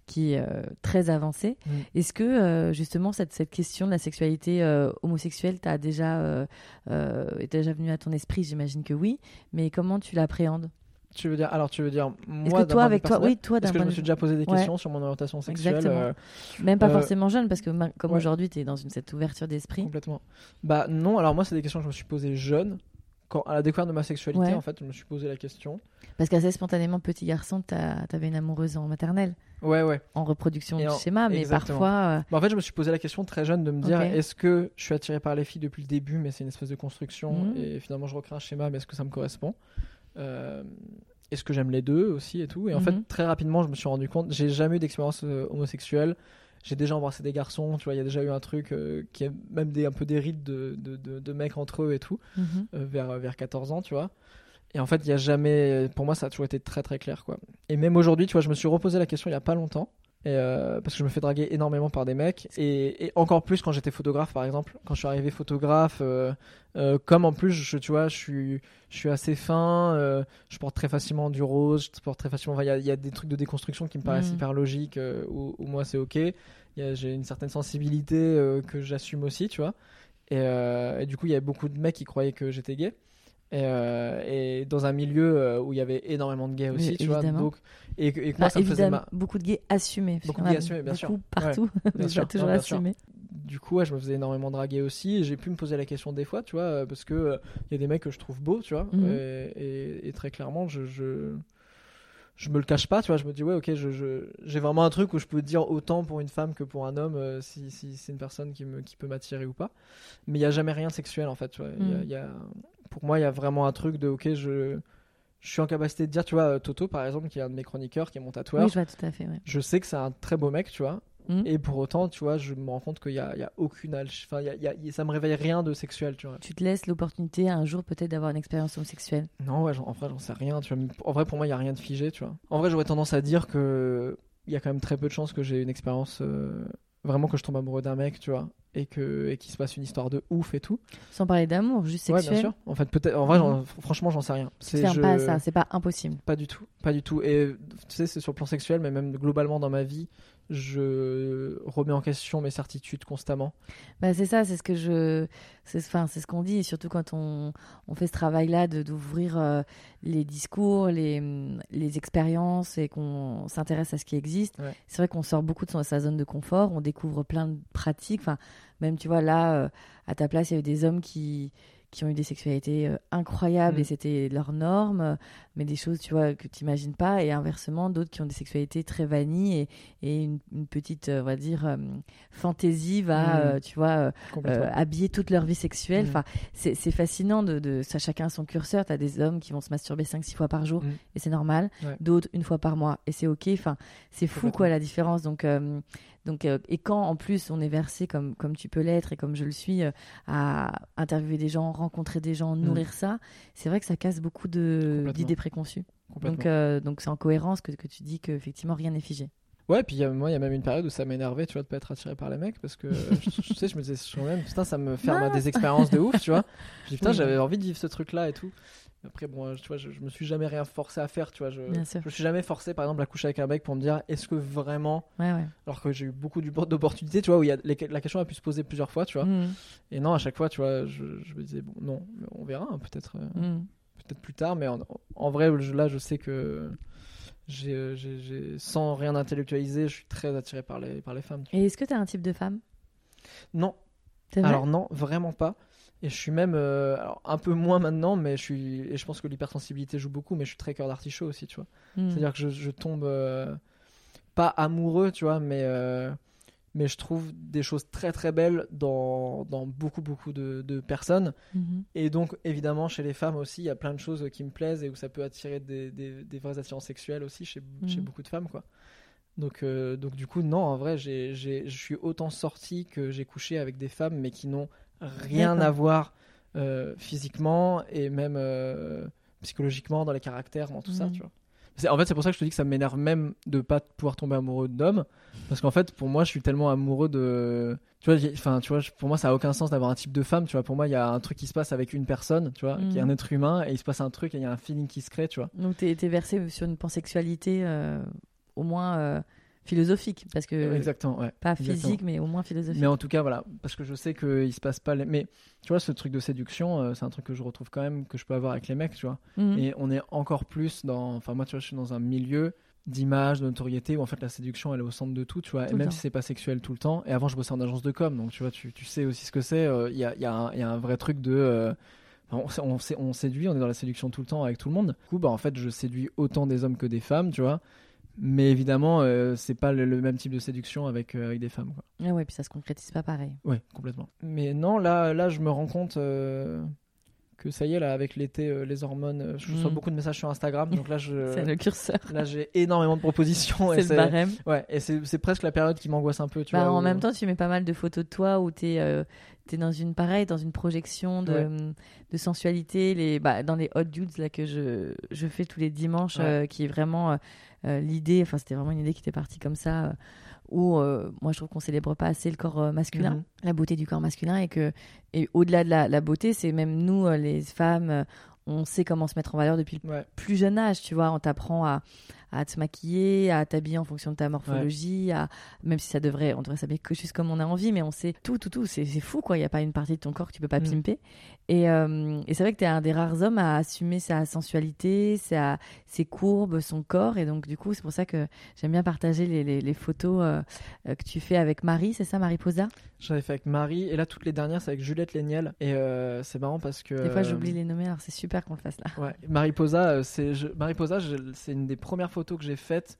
qui est euh, très avancée. Mm. Est-ce que euh, justement cette, cette question de la sexualité euh, homosexuelle t'a déjà, est déjà venue à ton esprit? J'imagine que oui. Mais comment tu l'appréhendes? Tu veux dire, alors tu veux dire, Est-ce moi, que toi, avec toi, oui, toi, Est-ce que je me suis déjà posé des Ouais. questions sur mon orientation sexuelle Exactement. euh, Même pas Euh, forcément jeune, parce que comme ouais. aujourd'hui, tu es dans une, cette ouverture d'esprit. Complètement. Bah non, alors moi c'est des questions que je me suis posées jeune. Quand, à la découverte de ma sexualité, Ouais. en fait, je me suis posé la question. Parce qu'assez spontanément, petit garçon, t'avais une amoureuse en maternelle, Ouais, ouais. en reproduction Et du en- schéma, mais exactement. parfois. euh, Bah, en fait, je me suis posé la question très jeune de me dire est-ce que je suis attiré par les filles depuis le début, mais c'est une espèce de construction, Mhm. et finalement je recrée un schéma, mais est-ce que ça me correspond? Euh, Est-ce que j'aime les deux aussi et tout? Et en fait, Mhm. très rapidement, je me suis rendu compte, j'ai jamais eu d'expérience euh, homosexuelle. J'ai déjà embrassé des garçons, tu vois, il y a déjà eu un truc euh, qui est même des, un peu des rites de, de, de- de mecs entre eux et tout. mhm. euh, vers, vers 14 ans, tu vois. Et en fait, il y a jamais. Pour moi, ça a toujours été très très clair, quoi. Et même aujourd'hui, tu vois, je me suis reposé la question il y a pas longtemps. Et euh, parce que je me fais draguer énormément par des mecs. Et, et encore plus quand j'étais photographe, par exemple. Quand je suis arrivé photographe, euh, euh, comme en plus, je, tu vois, je suis, je suis assez fin, je porte très facilement du rose, je porte très facilement. enfin, Il y, a, il y a des trucs de déconstruction qui me paraissent Mhm. hyper logiques, où, où moi c'est ok. J'ai une certaine sensibilité que j'assume aussi, tu vois. Et, et du coup, il y avait beaucoup de mecs qui croyaient que j'étais gay. Et, euh, et dans un milieu euh, où il y avait énormément de gays aussi, Oui, tu vois. Donc, et, et que moi, Ah, ça me faisait ma... beaucoup de gays assumés. Beaucoup de gays assumés, bien sûr. Partout, mais bien sûr, toujours non, bien sûr. Du coup, ouais, je me faisais énormément draguer aussi. Et j'ai pu me poser la question des fois, tu vois, euh, parce que euh, il y a des mecs que je trouve beaux, tu vois. Mhm. et, et- et très clairement, je, je, je me le cache pas, tu vois. Je me dis, ouais, ok, je, je- j'ai vraiment un truc où je peux dire autant pour une femme que pour un homme, euh, si, si c'est une personne qui, me, qui peut m'attirer ou pas. Mais il y a jamais rien de sexuel, en fait, tu vois. Il y a- Mhm. il y a- pour moi, il y a vraiment un truc de, ok, je. Je suis en capacité de dire, tu vois, euh, Toto par exemple, qui est un de mes chroniqueurs, qui est mon tatoueur, Oui, je vois tout à fait. ouais. je sais que c'est un très beau mec, tu vois. Mhm. Et pour autant, tu vois, je me rends compte qu'il y a, y a aucune Enfin, y a- y ça me réveille rien de sexuel, tu vois. Tu te laisses l'opportunité un jour peut-être d'avoir une expérience homosexuelle. Non, ouais, en vrai, j'en sais rien. Tu vois. En vrai, pour moi, il y a rien de figé, tu vois. En vrai, j'aurais tendance à dire que il y a quand même très peu de chances que j'ai une expérience euh, vraiment que je tombe amoureux d'un mec, tu vois, et que et qu'il se passe une histoire de ouf et tout. Sans parler d'amour, juste Ouais, sexuel. bien sûr. En fait, peut-être. En vrai, j'en- franchement, j'en sais rien. C'est je- pas à ça, c'est pas impossible. Pas du tout, pas du tout. Et tu sais, c'est sur le plan sexuel, mais même globalement dans ma vie, je remets en question mes certitudes constamment. Bah, c'est ça, c'est ce que je, c'est enfin, c'est ce qu'on dit, et surtout quand on, on fait ce travail-là de d'ouvrir euh, les discours, les, hum, les expériences et qu'on s'intéresse à ce qui existe. Ouais. C'est vrai qu'on sort beaucoup de son- sa zone de confort, on découvre plein de pratiques. Enfin, même tu vois là, euh, à ta place, il y a eu des hommes qui qui ont eu des sexualités euh, incroyables Mm. et c'était leur norme, euh, mais des choses, tu vois, que tu n'imagines pas, et inversement, d'autres qui ont des sexualités très vanilles et, et une, une petite, euh, on va dire, euh, fantaisie va, Mm. euh, tu vois, habiller toute leur vie sexuelle. Mm. Enfin, c'est fascinant de, de ça, chacun a son curseur. Tu as des hommes qui vont se masturber 5-6 fois par jour Mm. et c'est normal, Ouais. d'autres une fois par mois et c'est ok. Enfin, c'est fou quoi la différence. Donc, donc euh, et quand en plus on est versé comme comme tu peux l'être et comme je le suis euh, à interviewer des gens, rencontrer des gens, nourrir ça, c'est vrai que ça casse beaucoup Mm. D'idées préconçues. Donc euh, donc c'est en cohérence que, que tu dis que effectivement rien n'est figé. Ouais, puis y a- moi, il y a même une période où ça m'énervait, tu vois, de pas être attiré par les mecs, parce que je, je sais, je me disais sur même, putain, ça me ferme à des expériences de ouf, tu vois. Je dis, putain, j'avais envie de vivre ce truc-là et tout. Après, bon, tu vois, je, je me suis jamais rien forcé à faire, tu vois. Je, je me suis jamais forcé, par exemple, à coucher avec un mec pour me dire, est-ce que vraiment, Ouais ouais. alors que j'ai eu beaucoup d'opportunités, tu vois, où il y a, les- la question a pu se poser plusieurs fois, tu vois. Mm, Et non, à chaque fois, tu vois, je, je me disais, bon, non, on verra, hein, peut-être. euh, mm. peut-être plus tard, mais en, en vrai, là, je sais que j'ai, euh, j'ai- j'ai- sans rien intellectualiser, je suis très attiré par les, par les femmes. Et est-ce que tu as un type de femme? Non, alors non, vraiment pas. Et je suis même, euh, alors, un peu moins maintenant, mais je suis, et je pense que l'hypersensibilité joue beaucoup, mais je suis très cœur d'artichaut aussi, tu vois. Mm. C'est-à-dire que je, je tombe euh, pas amoureux, tu vois, mais, euh, mais je trouve des choses très très belles dans, dans beaucoup beaucoup de, de personnes. Mhm. Et donc, évidemment, chez les femmes aussi, il y a plein de choses qui me plaisent et où ça peut attirer des, des, des vraies attirances sexuelles aussi chez, chez Mhm. beaucoup de femmes, quoi. Donc, euh, donc du coup, non, en vrai, je suis autant sorti que j'ai couché avec des femmes, mais qui n'ont rien à voir euh, physiquement et même euh, psychologiquement dans les caractères, dans tout ça, Mhm. tu vois. C'est- en fait, c'est pour ça que je te dis que ça m'énerve même de pas pouvoir tomber amoureux d'hommes, parce qu'en fait, pour moi, je suis tellement amoureux de, tu vois, enfin, tu vois, pour moi, ça a aucun sens d'avoir un type de femme, tu vois. Pour moi, il y a un truc qui se passe avec une personne, tu vois, qui est un Mhm. être humain, et il se passe un truc et il y a un feeling qui se crée, tu vois. Donc tu es, versé sur une pansexualité euh, au moins philosophique, parce que Exactement, ouais. pas exactement. physique, mais au moins philosophique. Mais en tout cas, voilà, parce que je sais qu'il se passe pas les. Mais tu vois, ce truc de séduction, euh, c'est un truc que je retrouve quand même, que je peux avoir avec les mecs, tu vois. Mhm. Et on est encore plus dans. Enfin, moi, tu vois, je suis dans un milieu d'image, de notoriété, où en fait la séduction, elle est au centre de tout, tu vois. Tout et même temps. si c'est pas sexuel tout le temps. Et avant, je bossais en agence de com, donc tu vois, tu, tu sais aussi ce que c'est. euh, Il y, a, il y, a y a un vrai truc de. euh, on, on séduit, on est dans la séduction tout le temps avec tout le monde. Du coup, bah, en fait, je séduis autant des hommes que des femmes, tu vois. Mais évidemment, euh, c'est pas le, le même type de séduction avec, euh, avec des femmes, quoi. Ah ouais, puis ça se concrétise pas pareil. Ouais, complètement. Mais non, là, là je me rends compte euh, que ça y est, là, avec l'été, euh, les hormones, je reçois Mm. beaucoup de messages sur Instagram. Donc là, je, C'est le curseur, là j'ai énormément de propositions. c'est le barème. Ouais, et c'est c'est presque la période qui m'angoisse un peu, tu Bah, vois. en où- même temps, tu mets pas mal de photos de toi où tu es, dans une pareil, dans une projection de, Ouais. de sensualité, les, bah, dans les hot dudes là, que je, je fais tous les dimanches, Ouais. euh, qui est vraiment l'idée, enfin c'était vraiment une idée qui était partie comme ça, euh, où euh, moi je trouve qu'on célèbre pas assez le corps euh, masculin, Mhm. la beauté du corps masculin, et que et au-delà de la, la beauté, c'est même nous, euh, les femmes, euh, on sait comment se mettre en valeur depuis le Ouais, plus jeune âge, tu vois, on t'apprend à, à te maquiller, à t'habiller en fonction de ta morphologie, à, même si ça devrait, on devrait s'habiller que juste comme on a envie, mais on sait tout, tout, tout, c'est fou, quoi. Il n'y a pas une partie de ton corps que tu peux pas Mm. pimper. Et, euh, et c'est vrai que tu es un des rares hommes à assumer sa sensualité, sa, ses courbes, son corps, et donc du coup, c'est pour ça que j'aime bien partager les, les, les photos euh, euh, que tu fais avec Marie, c'est ça, Marie Posa? J'avais fait avec Marie, et là, toutes les dernières, c'est avec Juliette Léniel. Et euh, c'est marrant parce que. Des fois, j'oublie les nommer, alors c'est super qu'on le fasse là. Ouais, Mariposa, euh, c'est je- une des premières photos que j'ai faites.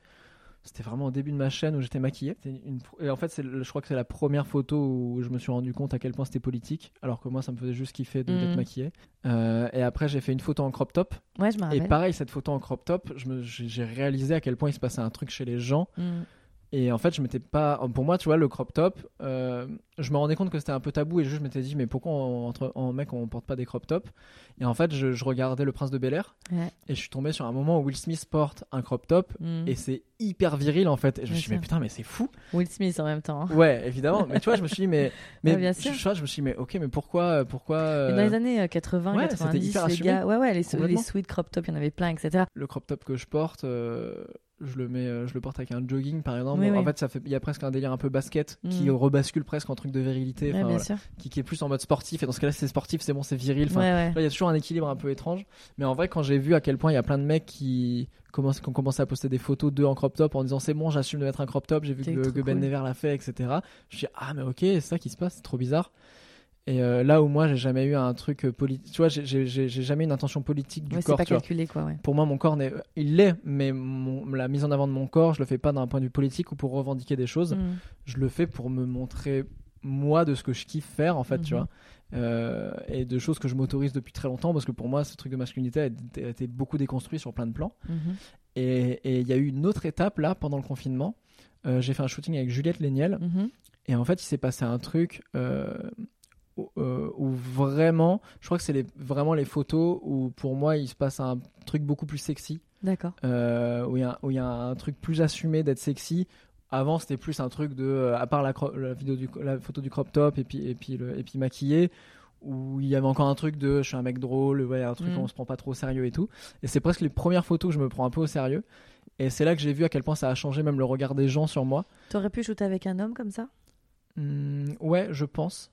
C'était vraiment au début de ma chaîne où j'étais maquillé. Une Et en fait, c'est le- je crois que c'est la première photo où je me suis rendu compte à quel point c'était politique, alors que moi, ça me faisait juste kiffer de- d'être Mhm. maquillé. Euh, et après, j'ai fait une photo en crop top. Ouais, je Et pareil, cette photo en crop top, je me- j'ai réalisé à quel point il se passait un truc chez les gens. Mm. Et en fait, je m'étais pas. Pour moi, tu vois, le crop top, euh, je me rendais compte que c'était un peu tabou et je m'étais dit, mais pourquoi on- entre, en mec on porte pas des crop tops? Et en fait, je, je regardais Le Prince de Bel Air Ouais. et je suis tombé sur un moment où Will Smith porte un crop top Mm. et c'est hyper viril en fait. Et je me suis dit, mais putain, mais c'est fou. Will Smith en même temps. hein. Ouais, évidemment. mais tu vois, je me suis dit, mais. mais Ouais, bien je, sûr. je, je me suis dit, mais ok, mais pourquoi. pourquoi euh, dans les années euh, 80, ouais, c'était 90, hyper les assumé. gars, ouais, ouais, les, les sweet crop top, il y en avait plein, etc. le crop top que je porte, euh, je le mets, euh, je le porte avec un jogging par exemple. Oui, en oui. fait, ça fait, il y a presque un délire un peu basket qui Mm. rebascule presque en truc de virilité, Ouais, voilà. sûr. qui, qui est plus en mode sportif. Et dans ce cas-là, c'est sportif, c'est bon, c'est viril. Enfin, ouais, ouais. Là, il y a toujours un équilibre un peu étrange. Mais en vrai, quand j'ai vu à quel point il y a plein de mecs qui commencent, qui ont commencé à poster des photos d'eux en crop top en disant c'est bon, j'assume de mettre un crop top, j'ai vu que, que Ben cool. Never l'a fait, etc. Je me suis dit, ah, mais ok, c'est ça qui se passe, c'est trop bizarre. Et euh, là où moi, j'ai jamais eu un truc politique. Tu vois, j'ai- jamais une intention politique du Ouais, c'est corps. pas vois. calculé, quoi, ouais. Pour moi, mon corps, il l'est, mais mon- la mise en avant de mon corps, je le fais pas d'un point de vue politique ou pour revendiquer des choses. Mm. Je le fais pour me montrer moi de ce que je kiffe faire, en fait, tu Mhm. vois. Euh, et de choses que je m'autorise depuis très longtemps, parce que pour moi, ce truc de masculinité a été, a été beaucoup déconstruit sur plein de plans. Mhm. Et il y a eu une autre étape là, pendant le confinement. Euh, j'ai fait un shooting avec Juliette Léniel. Mhm. Et en fait, il s'est passé un truc euh, où, euh, où vraiment, je crois que c'est les, vraiment les photos où pour moi, il se passe un truc beaucoup plus sexy, D'accord. euh, où il y, a- y un truc plus assumé d'être sexy. Avant, c'était plus un truc de, euh, à part la, vidéo du, la photo du crop top et puis, et puis, le, et puis maquillé, où il y avait encore un truc de, je suis un mec drôle, ouais, un truc Mm. où on se prend pas trop au sérieux et tout. Et c'est presque les premières photos que je me prends un peu au sérieux. Et c'est là que j'ai vu à quel point ça a changé même le regard des gens sur moi. T'aurais pu shooter avec un homme comme ça? Hmm, ouais, je pense.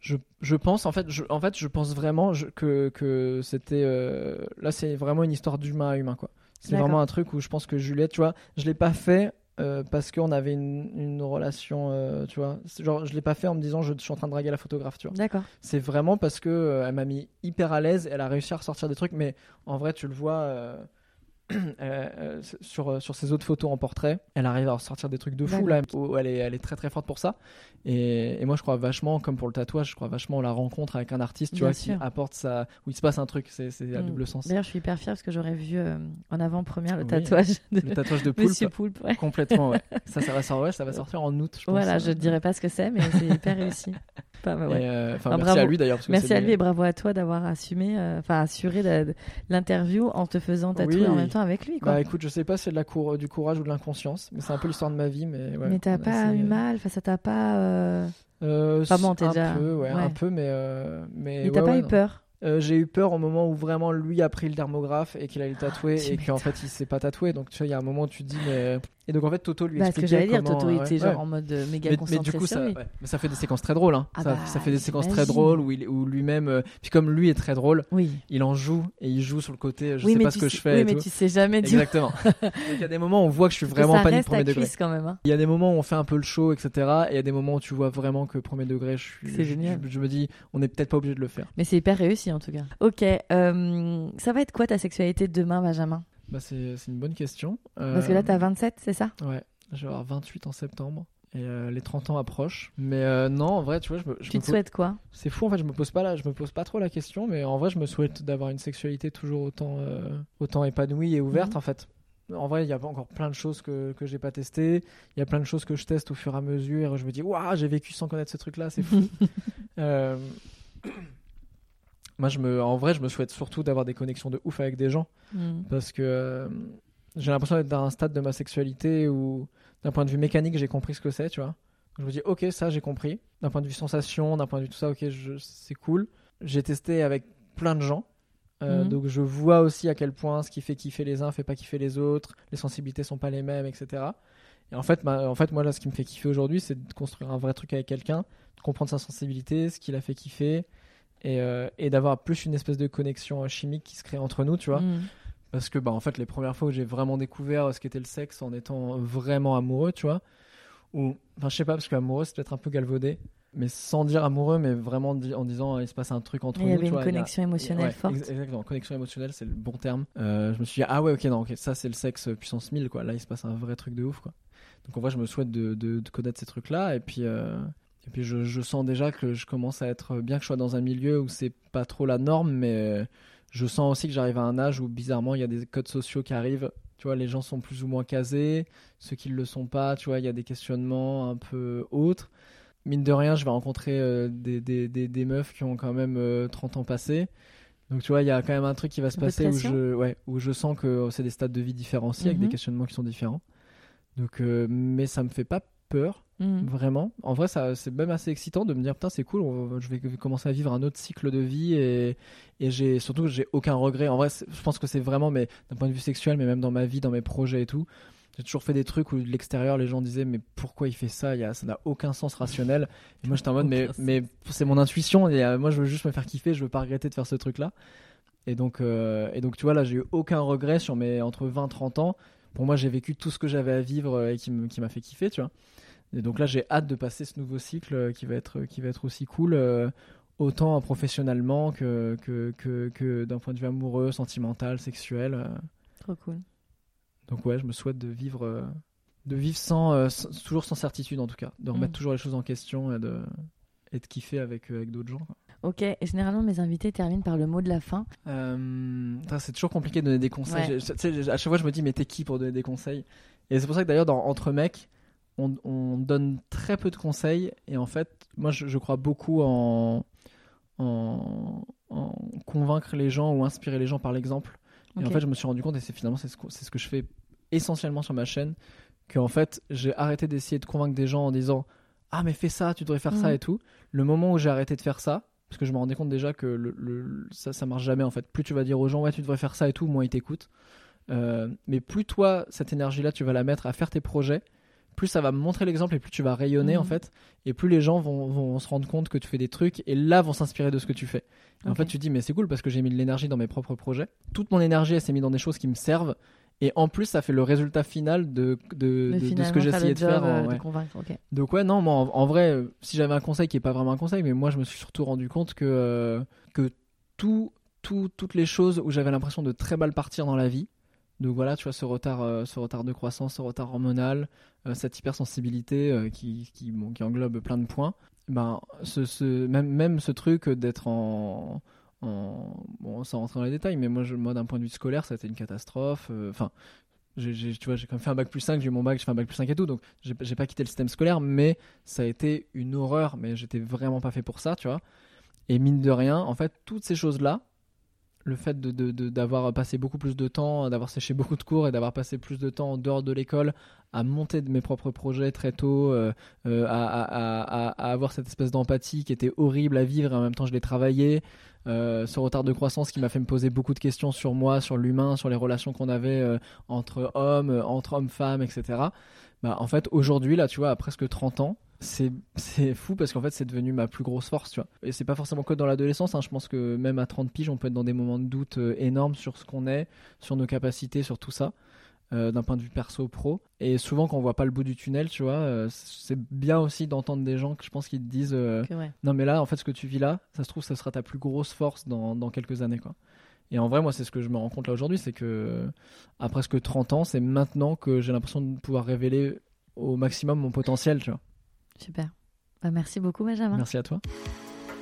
Je, je pense, en fait, je, en fait, je pense vraiment je- que, que c'était. euh, là, c'est vraiment une histoire d'humain à humain, quoi. C'est vraiment un truc où je pense que Juliette, tu vois, je l'ai pas fait euh, parce qu'on avait une, une relation, euh, tu vois. Genre, je l'ai pas fait en me disant je, je suis en train de draguer la photographe, tu vois. D'accord. C'est vraiment parce que euh, elle m'a mis hyper à l'aise, elle a réussi à ressortir des trucs, mais en vrai, tu le vois. Euh, euh, euh, sur, sur ses autres photos en portrait, elle arrive à ressortir des trucs de fou là, où elle est, elle est très très forte pour ça. Et, et moi je crois vachement, comme pour le tatouage, je crois vachement à la rencontre avec un artiste, tu Bien vois, sûr. qui apporte ça, où il se passe un truc, c'est à Mm. double sens. D'ailleurs, je suis hyper fière parce que j'aurais vu euh, en avant-première le Oui. tatouage de Le tatouage de poulpe, Monsieur Poulpe. ouais. complètement, ouais. ça, ça va, sortir, ouais, ça va sortir en août, je pense. Voilà, je ne dirais pas ce que c'est, mais c'est hyper réussi. Pas mal, ouais. et, euh, enfin, Ah, merci à lui d'ailleurs. Merci à lui- et bravo à toi d'avoir assumé, enfin assuré l'interview en te faisant tatouer Oui. en même temps avec lui. Quoi. Bah écoute, je sais pas si c'est de la cour- du courage ou de l'inconscience, mais c'est un peu l'histoire de ma vie. Mais, ouais, mais t'as pas eu mal, enfin ça t'a pas. euh, Euh, Enfin bon, t'es déjà- peu, ouais, ouais. un peu, mais euh, mais Mais t'as pas eu non. peur? Euh, J'ai eu peur au moment où vraiment lui a pris le dermographe et qu'il allait le tatouer tu et qu'en fait il s'est pas tatoué. Donc tu vois, il y a un moment où tu te dis mais et donc en fait Toto lui Bah, ce que expliquait j'allais dire, Toto ouais, était ouais. genre en mode euh, méga Mais, mais du coup, ça, lui. ouais. Mais ça fait des séquences très drôles. Hein. Ah ça, bah, ça fait des séquences très drôles où, il, où lui-même. euh, Puis comme lui est très drôle, Oui. il en joue et il joue sur le côté. Je oui, sais pas ce que sais- je fais. Oui, et mais tout. tu sais jamais dire. Exactement. Donc il y a des moments où on voit que je suis vraiment pas reste premier degré. quand même. hein. Il y a des moments où on fait un peu le show, etc. Et il y a des moments où tu vois vraiment que premier degré, je suis. C'est génial. Je, je me dis, on n'est peut-être pas obligé de le faire. Mais c'est hyper réussi en tout cas. Ok, euh, ça va être quoi ta sexualité demain, Benjamin? Bah, c'est une bonne question. Parce que là Euh, t'as 27, c'est ça? Ouais, je vais avoir 28 en septembre. Et euh, les 30 ans approchent. Mais euh, non, en vrai, tu vois, je me, je Tu me te pose- souhaites quoi? C'est fou, en fait, je me pose pas là, je me pose pas trop la question, mais en vrai, je me souhaite d'avoir une sexualité toujours autant, euh, autant épanouie et ouverte, Mhm. en fait. En vrai, il y a encore plein de choses que, que j'ai pas testées. Il y a plein de choses que je teste au fur et à mesure. Et je me dis, waouh, j'ai vécu sans connaître ce truc-là, c'est fou. Moi, je me, en vrai, je me souhaite surtout d'avoir des connexions de ouf avec des gens Hmm. parce que euh, j'ai l'impression d'être dans un stade de ma sexualité où, d'un point de vue mécanique, j'ai compris ce que c'est, tu vois. Je me dis, ok, ça, j'ai compris. D'un point de vue sensation, d'un point de vue tout ça, ok, c'est cool. J'ai testé avec plein de gens. Euh, Mhm. Donc je vois aussi à quel point ce qui fait kiffer les uns fait pas kiffer les autres, les sensibilités sont pas les mêmes, etc. Et en fait, en fait moi là, ce qui me fait kiffer aujourd'hui, c'est de construire un vrai truc avec quelqu'un, de comprendre sa sensibilité, ce qui l'a fait kiffer, et, euh, et d'avoir plus une espèce de connexion euh, chimique qui se crée entre nous, tu vois. Hmm. Parce que, bah, en fait, les premières fois où j'ai vraiment découvert ce qu'était le sexe en étant vraiment amoureux, tu vois, ou, enfin, je sais pas, parce qu'amoureux, c'est peut-être un peu galvaudé, mais sans dire amoureux, mais vraiment di- en disant, il se passe un truc entre Il y nous, avait tu une vois, a- connexion émotionnelle Ouais, forte. ex- Exactement, connexion émotionnelle, c'est le bon terme. Euh, je me suis dit, ah ouais, ok, non, ça c'est le sexe puissance 1000, quoi. Là, il se passe un vrai truc de ouf, quoi. Donc en vrai, je me souhaite de, de- de connaître ces trucs-là, et puis, euh, et puis je, je sens déjà que je commence à être, bien que je sois dans un milieu où c'est pas trop la norme, mais euh, je sens aussi que j'arrive à un âge où bizarrement, il y a des codes sociaux qui arrivent. Tu vois, les gens sont plus ou moins casés, ceux qui ne le sont pas, tu vois, il y a des questionnements un peu autres mine de rien, je vais rencontrer euh, des, des, des, des meufs qui ont quand même euh, 30 ans passés. Donc tu vois, il y a quand même un truc qui va se passer où je, ouais, où je sens que c'est des stades de vie différenciés avec des Mhm. questionnements qui sont différents. Donc, euh, mais ça me fait pas peur, Hmm. vraiment. En vrai, ça, c'est même assez excitant de me dire, putain, c'est cool, on- je vais commencer à vivre un autre cycle de vie et, et j'ai surtout, j'ai aucun regret. En vrai, je pense que c'est vraiment, mais d'un point de vue sexuel, mais même dans ma vie, dans mes projets et tout, j'ai toujours fait des trucs où de l'extérieur, les gens disaient, mais pourquoi il fait ça? Il y a, Ça n'a aucun sens rationnel. Et moi, j'étais en mode, mais, mais c'est mon intuition et euh, moi, je veux juste me faire kiffer, je veux pas regretter de faire ce truc-là. Et donc, euh, et donc, tu vois, là, j'ai eu aucun regret sur mes entre 20 et 30 ans. Pour moi, j'ai vécu tout ce que j'avais à vivre euh, et qui me- qui m'a fait kiffer, tu vois. Et donc là, j'ai hâte de passer ce nouveau cycle euh, qui va être, qui va être aussi cool. euh, autant professionnellement que, que, que, que d'un point de vue amoureux, sentimental, sexuel. euh. Trop cool. Donc ouais, je me souhaite de vivre, euh, de vivre sans, euh, sans- toujours sans certitude en tout cas, de remettre Mm. toujours les choses en question et de, et de kiffer avec, euh, avec d'autres gens. quoi. Ok, et généralement mes invités terminent par le mot de la fin. Euh, c'est toujours compliqué de donner des conseils. Ouais. Sais, à chaque fois, je me dis, mais t'es qui pour donner des conseils? Et c'est pour ça que d'ailleurs, dans Entre mecs, on, on donne très peu de conseils. Et en fait, moi, je, je crois beaucoup en, en, en convaincre les gens ou inspirer les gens par l'exemple. Et en fait, je me suis rendu compte, et c'est finalement c'est ce, que- c'est ce que je fais essentiellement sur ma chaîne, que en fait, j'ai arrêté d'essayer de convaincre des gens en disant Ah, mais fais ça, tu devrais faire ça Mhm. et tout. Le moment où j'ai arrêté de faire ça, parce que je me rendais compte déjà que le, le- ça, ça marche jamais en fait. Plus tu vas dire aux gens Ouais, tu devrais faire ça et tout, moins ils t'écoutent. Euh, mais plus toi, cette énergie-là, tu vas la mettre à faire tes projets, plus ça va me montrer l'exemple et plus tu vas rayonner Mhm. en fait. Et plus les gens vont, vont se rendre compte que tu fais des trucs et là vont s'inspirer de ce que tu fais. En fait, tu te dis, mais c'est cool parce que j'ai mis de l'énergie dans mes propres projets. Toute mon énergie, elle s'est mise dans des choses qui me servent. Et en plus, ça fait le résultat final de, de, de- ce que le de faire. euh, de ouais. convaincre. Ok. Donc, ouais, non, moi, en, en vrai, euh, si j'avais un conseil qui est pas vraiment un conseil, mais moi, je me suis surtout rendu compte que, euh, que tout, tout- toutes les choses où j'avais l'impression de très mal partir dans la vie, donc voilà, tu vois, ce retard, euh, ce retard de croissance, ce retard hormonal, euh, cette hypersensibilité euh, qui, qui, bon, qui englobe plein de points, ben, ce, ce, même, même ce truc d'être en, en- Bon, sans rentrer dans les détails, mais moi, moi d'un point de vue scolaire, ça a été une catastrophe. Enfin. j'ai- j'ai- tu vois, j'ai quand même fait un bac plus 5, j'ai eu mon bac, j'ai fait un bac plus 5 et tout, donc j'ai j'ai pas quitté le système scolaire, mais ça a été une horreur, mais j'étais vraiment pas fait pour ça, tu vois. Et mine de rien, en fait, toutes ces choses-là, le fait de- de- de- d'avoir passé beaucoup plus de temps, d'avoir séché beaucoup de cours et d'avoir passé plus de temps en dehors de l'école à monter de mes propres projets très tôt, euh, euh, à, avoir cette espèce d'empathie qui était horrible à vivre et en même temps je l'ai travaillé, euh, ce retard de croissance qui m'a fait me poser beaucoup de questions sur moi, sur l'humain, sur les relations qu'on avait entre hommes, entre hommes-femmes, etc. Bah, en fait, aujourd'hui, là, tu vois, à presque 30 ans, c'est fou parce qu'en fait, c'est devenu ma plus grosse force, tu vois. Et c'est pas forcément que dans l'adolescence, hein. je pense que même à 30 piges, on peut être dans des moments de doute euh, énormes sur ce qu'on est, sur nos capacités, sur tout ça. euh, d'un point de vue perso pro et souvent quand on voit pas le bout du tunnel tu vois euh, c'est bien aussi d'entendre des gens que je pense qui te disent euh, ouais. non mais là en fait ce que tu vis là ça se trouve ça sera ta plus grosse force dans, dans quelques années quoi et en vrai moi c'est ce que je me rends compte là aujourd'hui c'est que à presque 30 ans c'est maintenant que j'ai l'impression de pouvoir révéler au maximum mon potentiel tu vois Super. Bah, merci beaucoup, Benjamin. merci à toi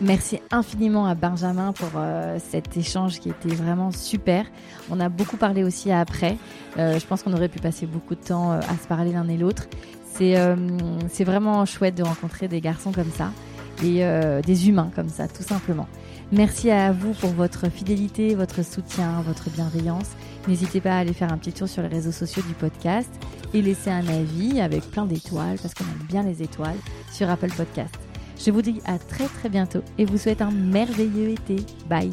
Merci infiniment à Benjamin pour euh, cet échange qui était vraiment super. On a beaucoup parlé aussi après. Euh, je pense qu'on aurait pu passer beaucoup de temps euh, à se parler l'un et l'autre. C'est vraiment chouette de rencontrer des garçons comme ça et des humains comme ça, tout simplement. Merci à vous pour votre fidélité, votre soutien, votre bienveillance. N'hésitez pas à aller faire un petit tour sur les réseaux sociaux du podcast et laisser un avis avec plein d'étoiles parce qu'on aime bien les étoiles sur Apple Podcast. Je vous dis à très très bientôt et vous souhaite un merveilleux été. Bye.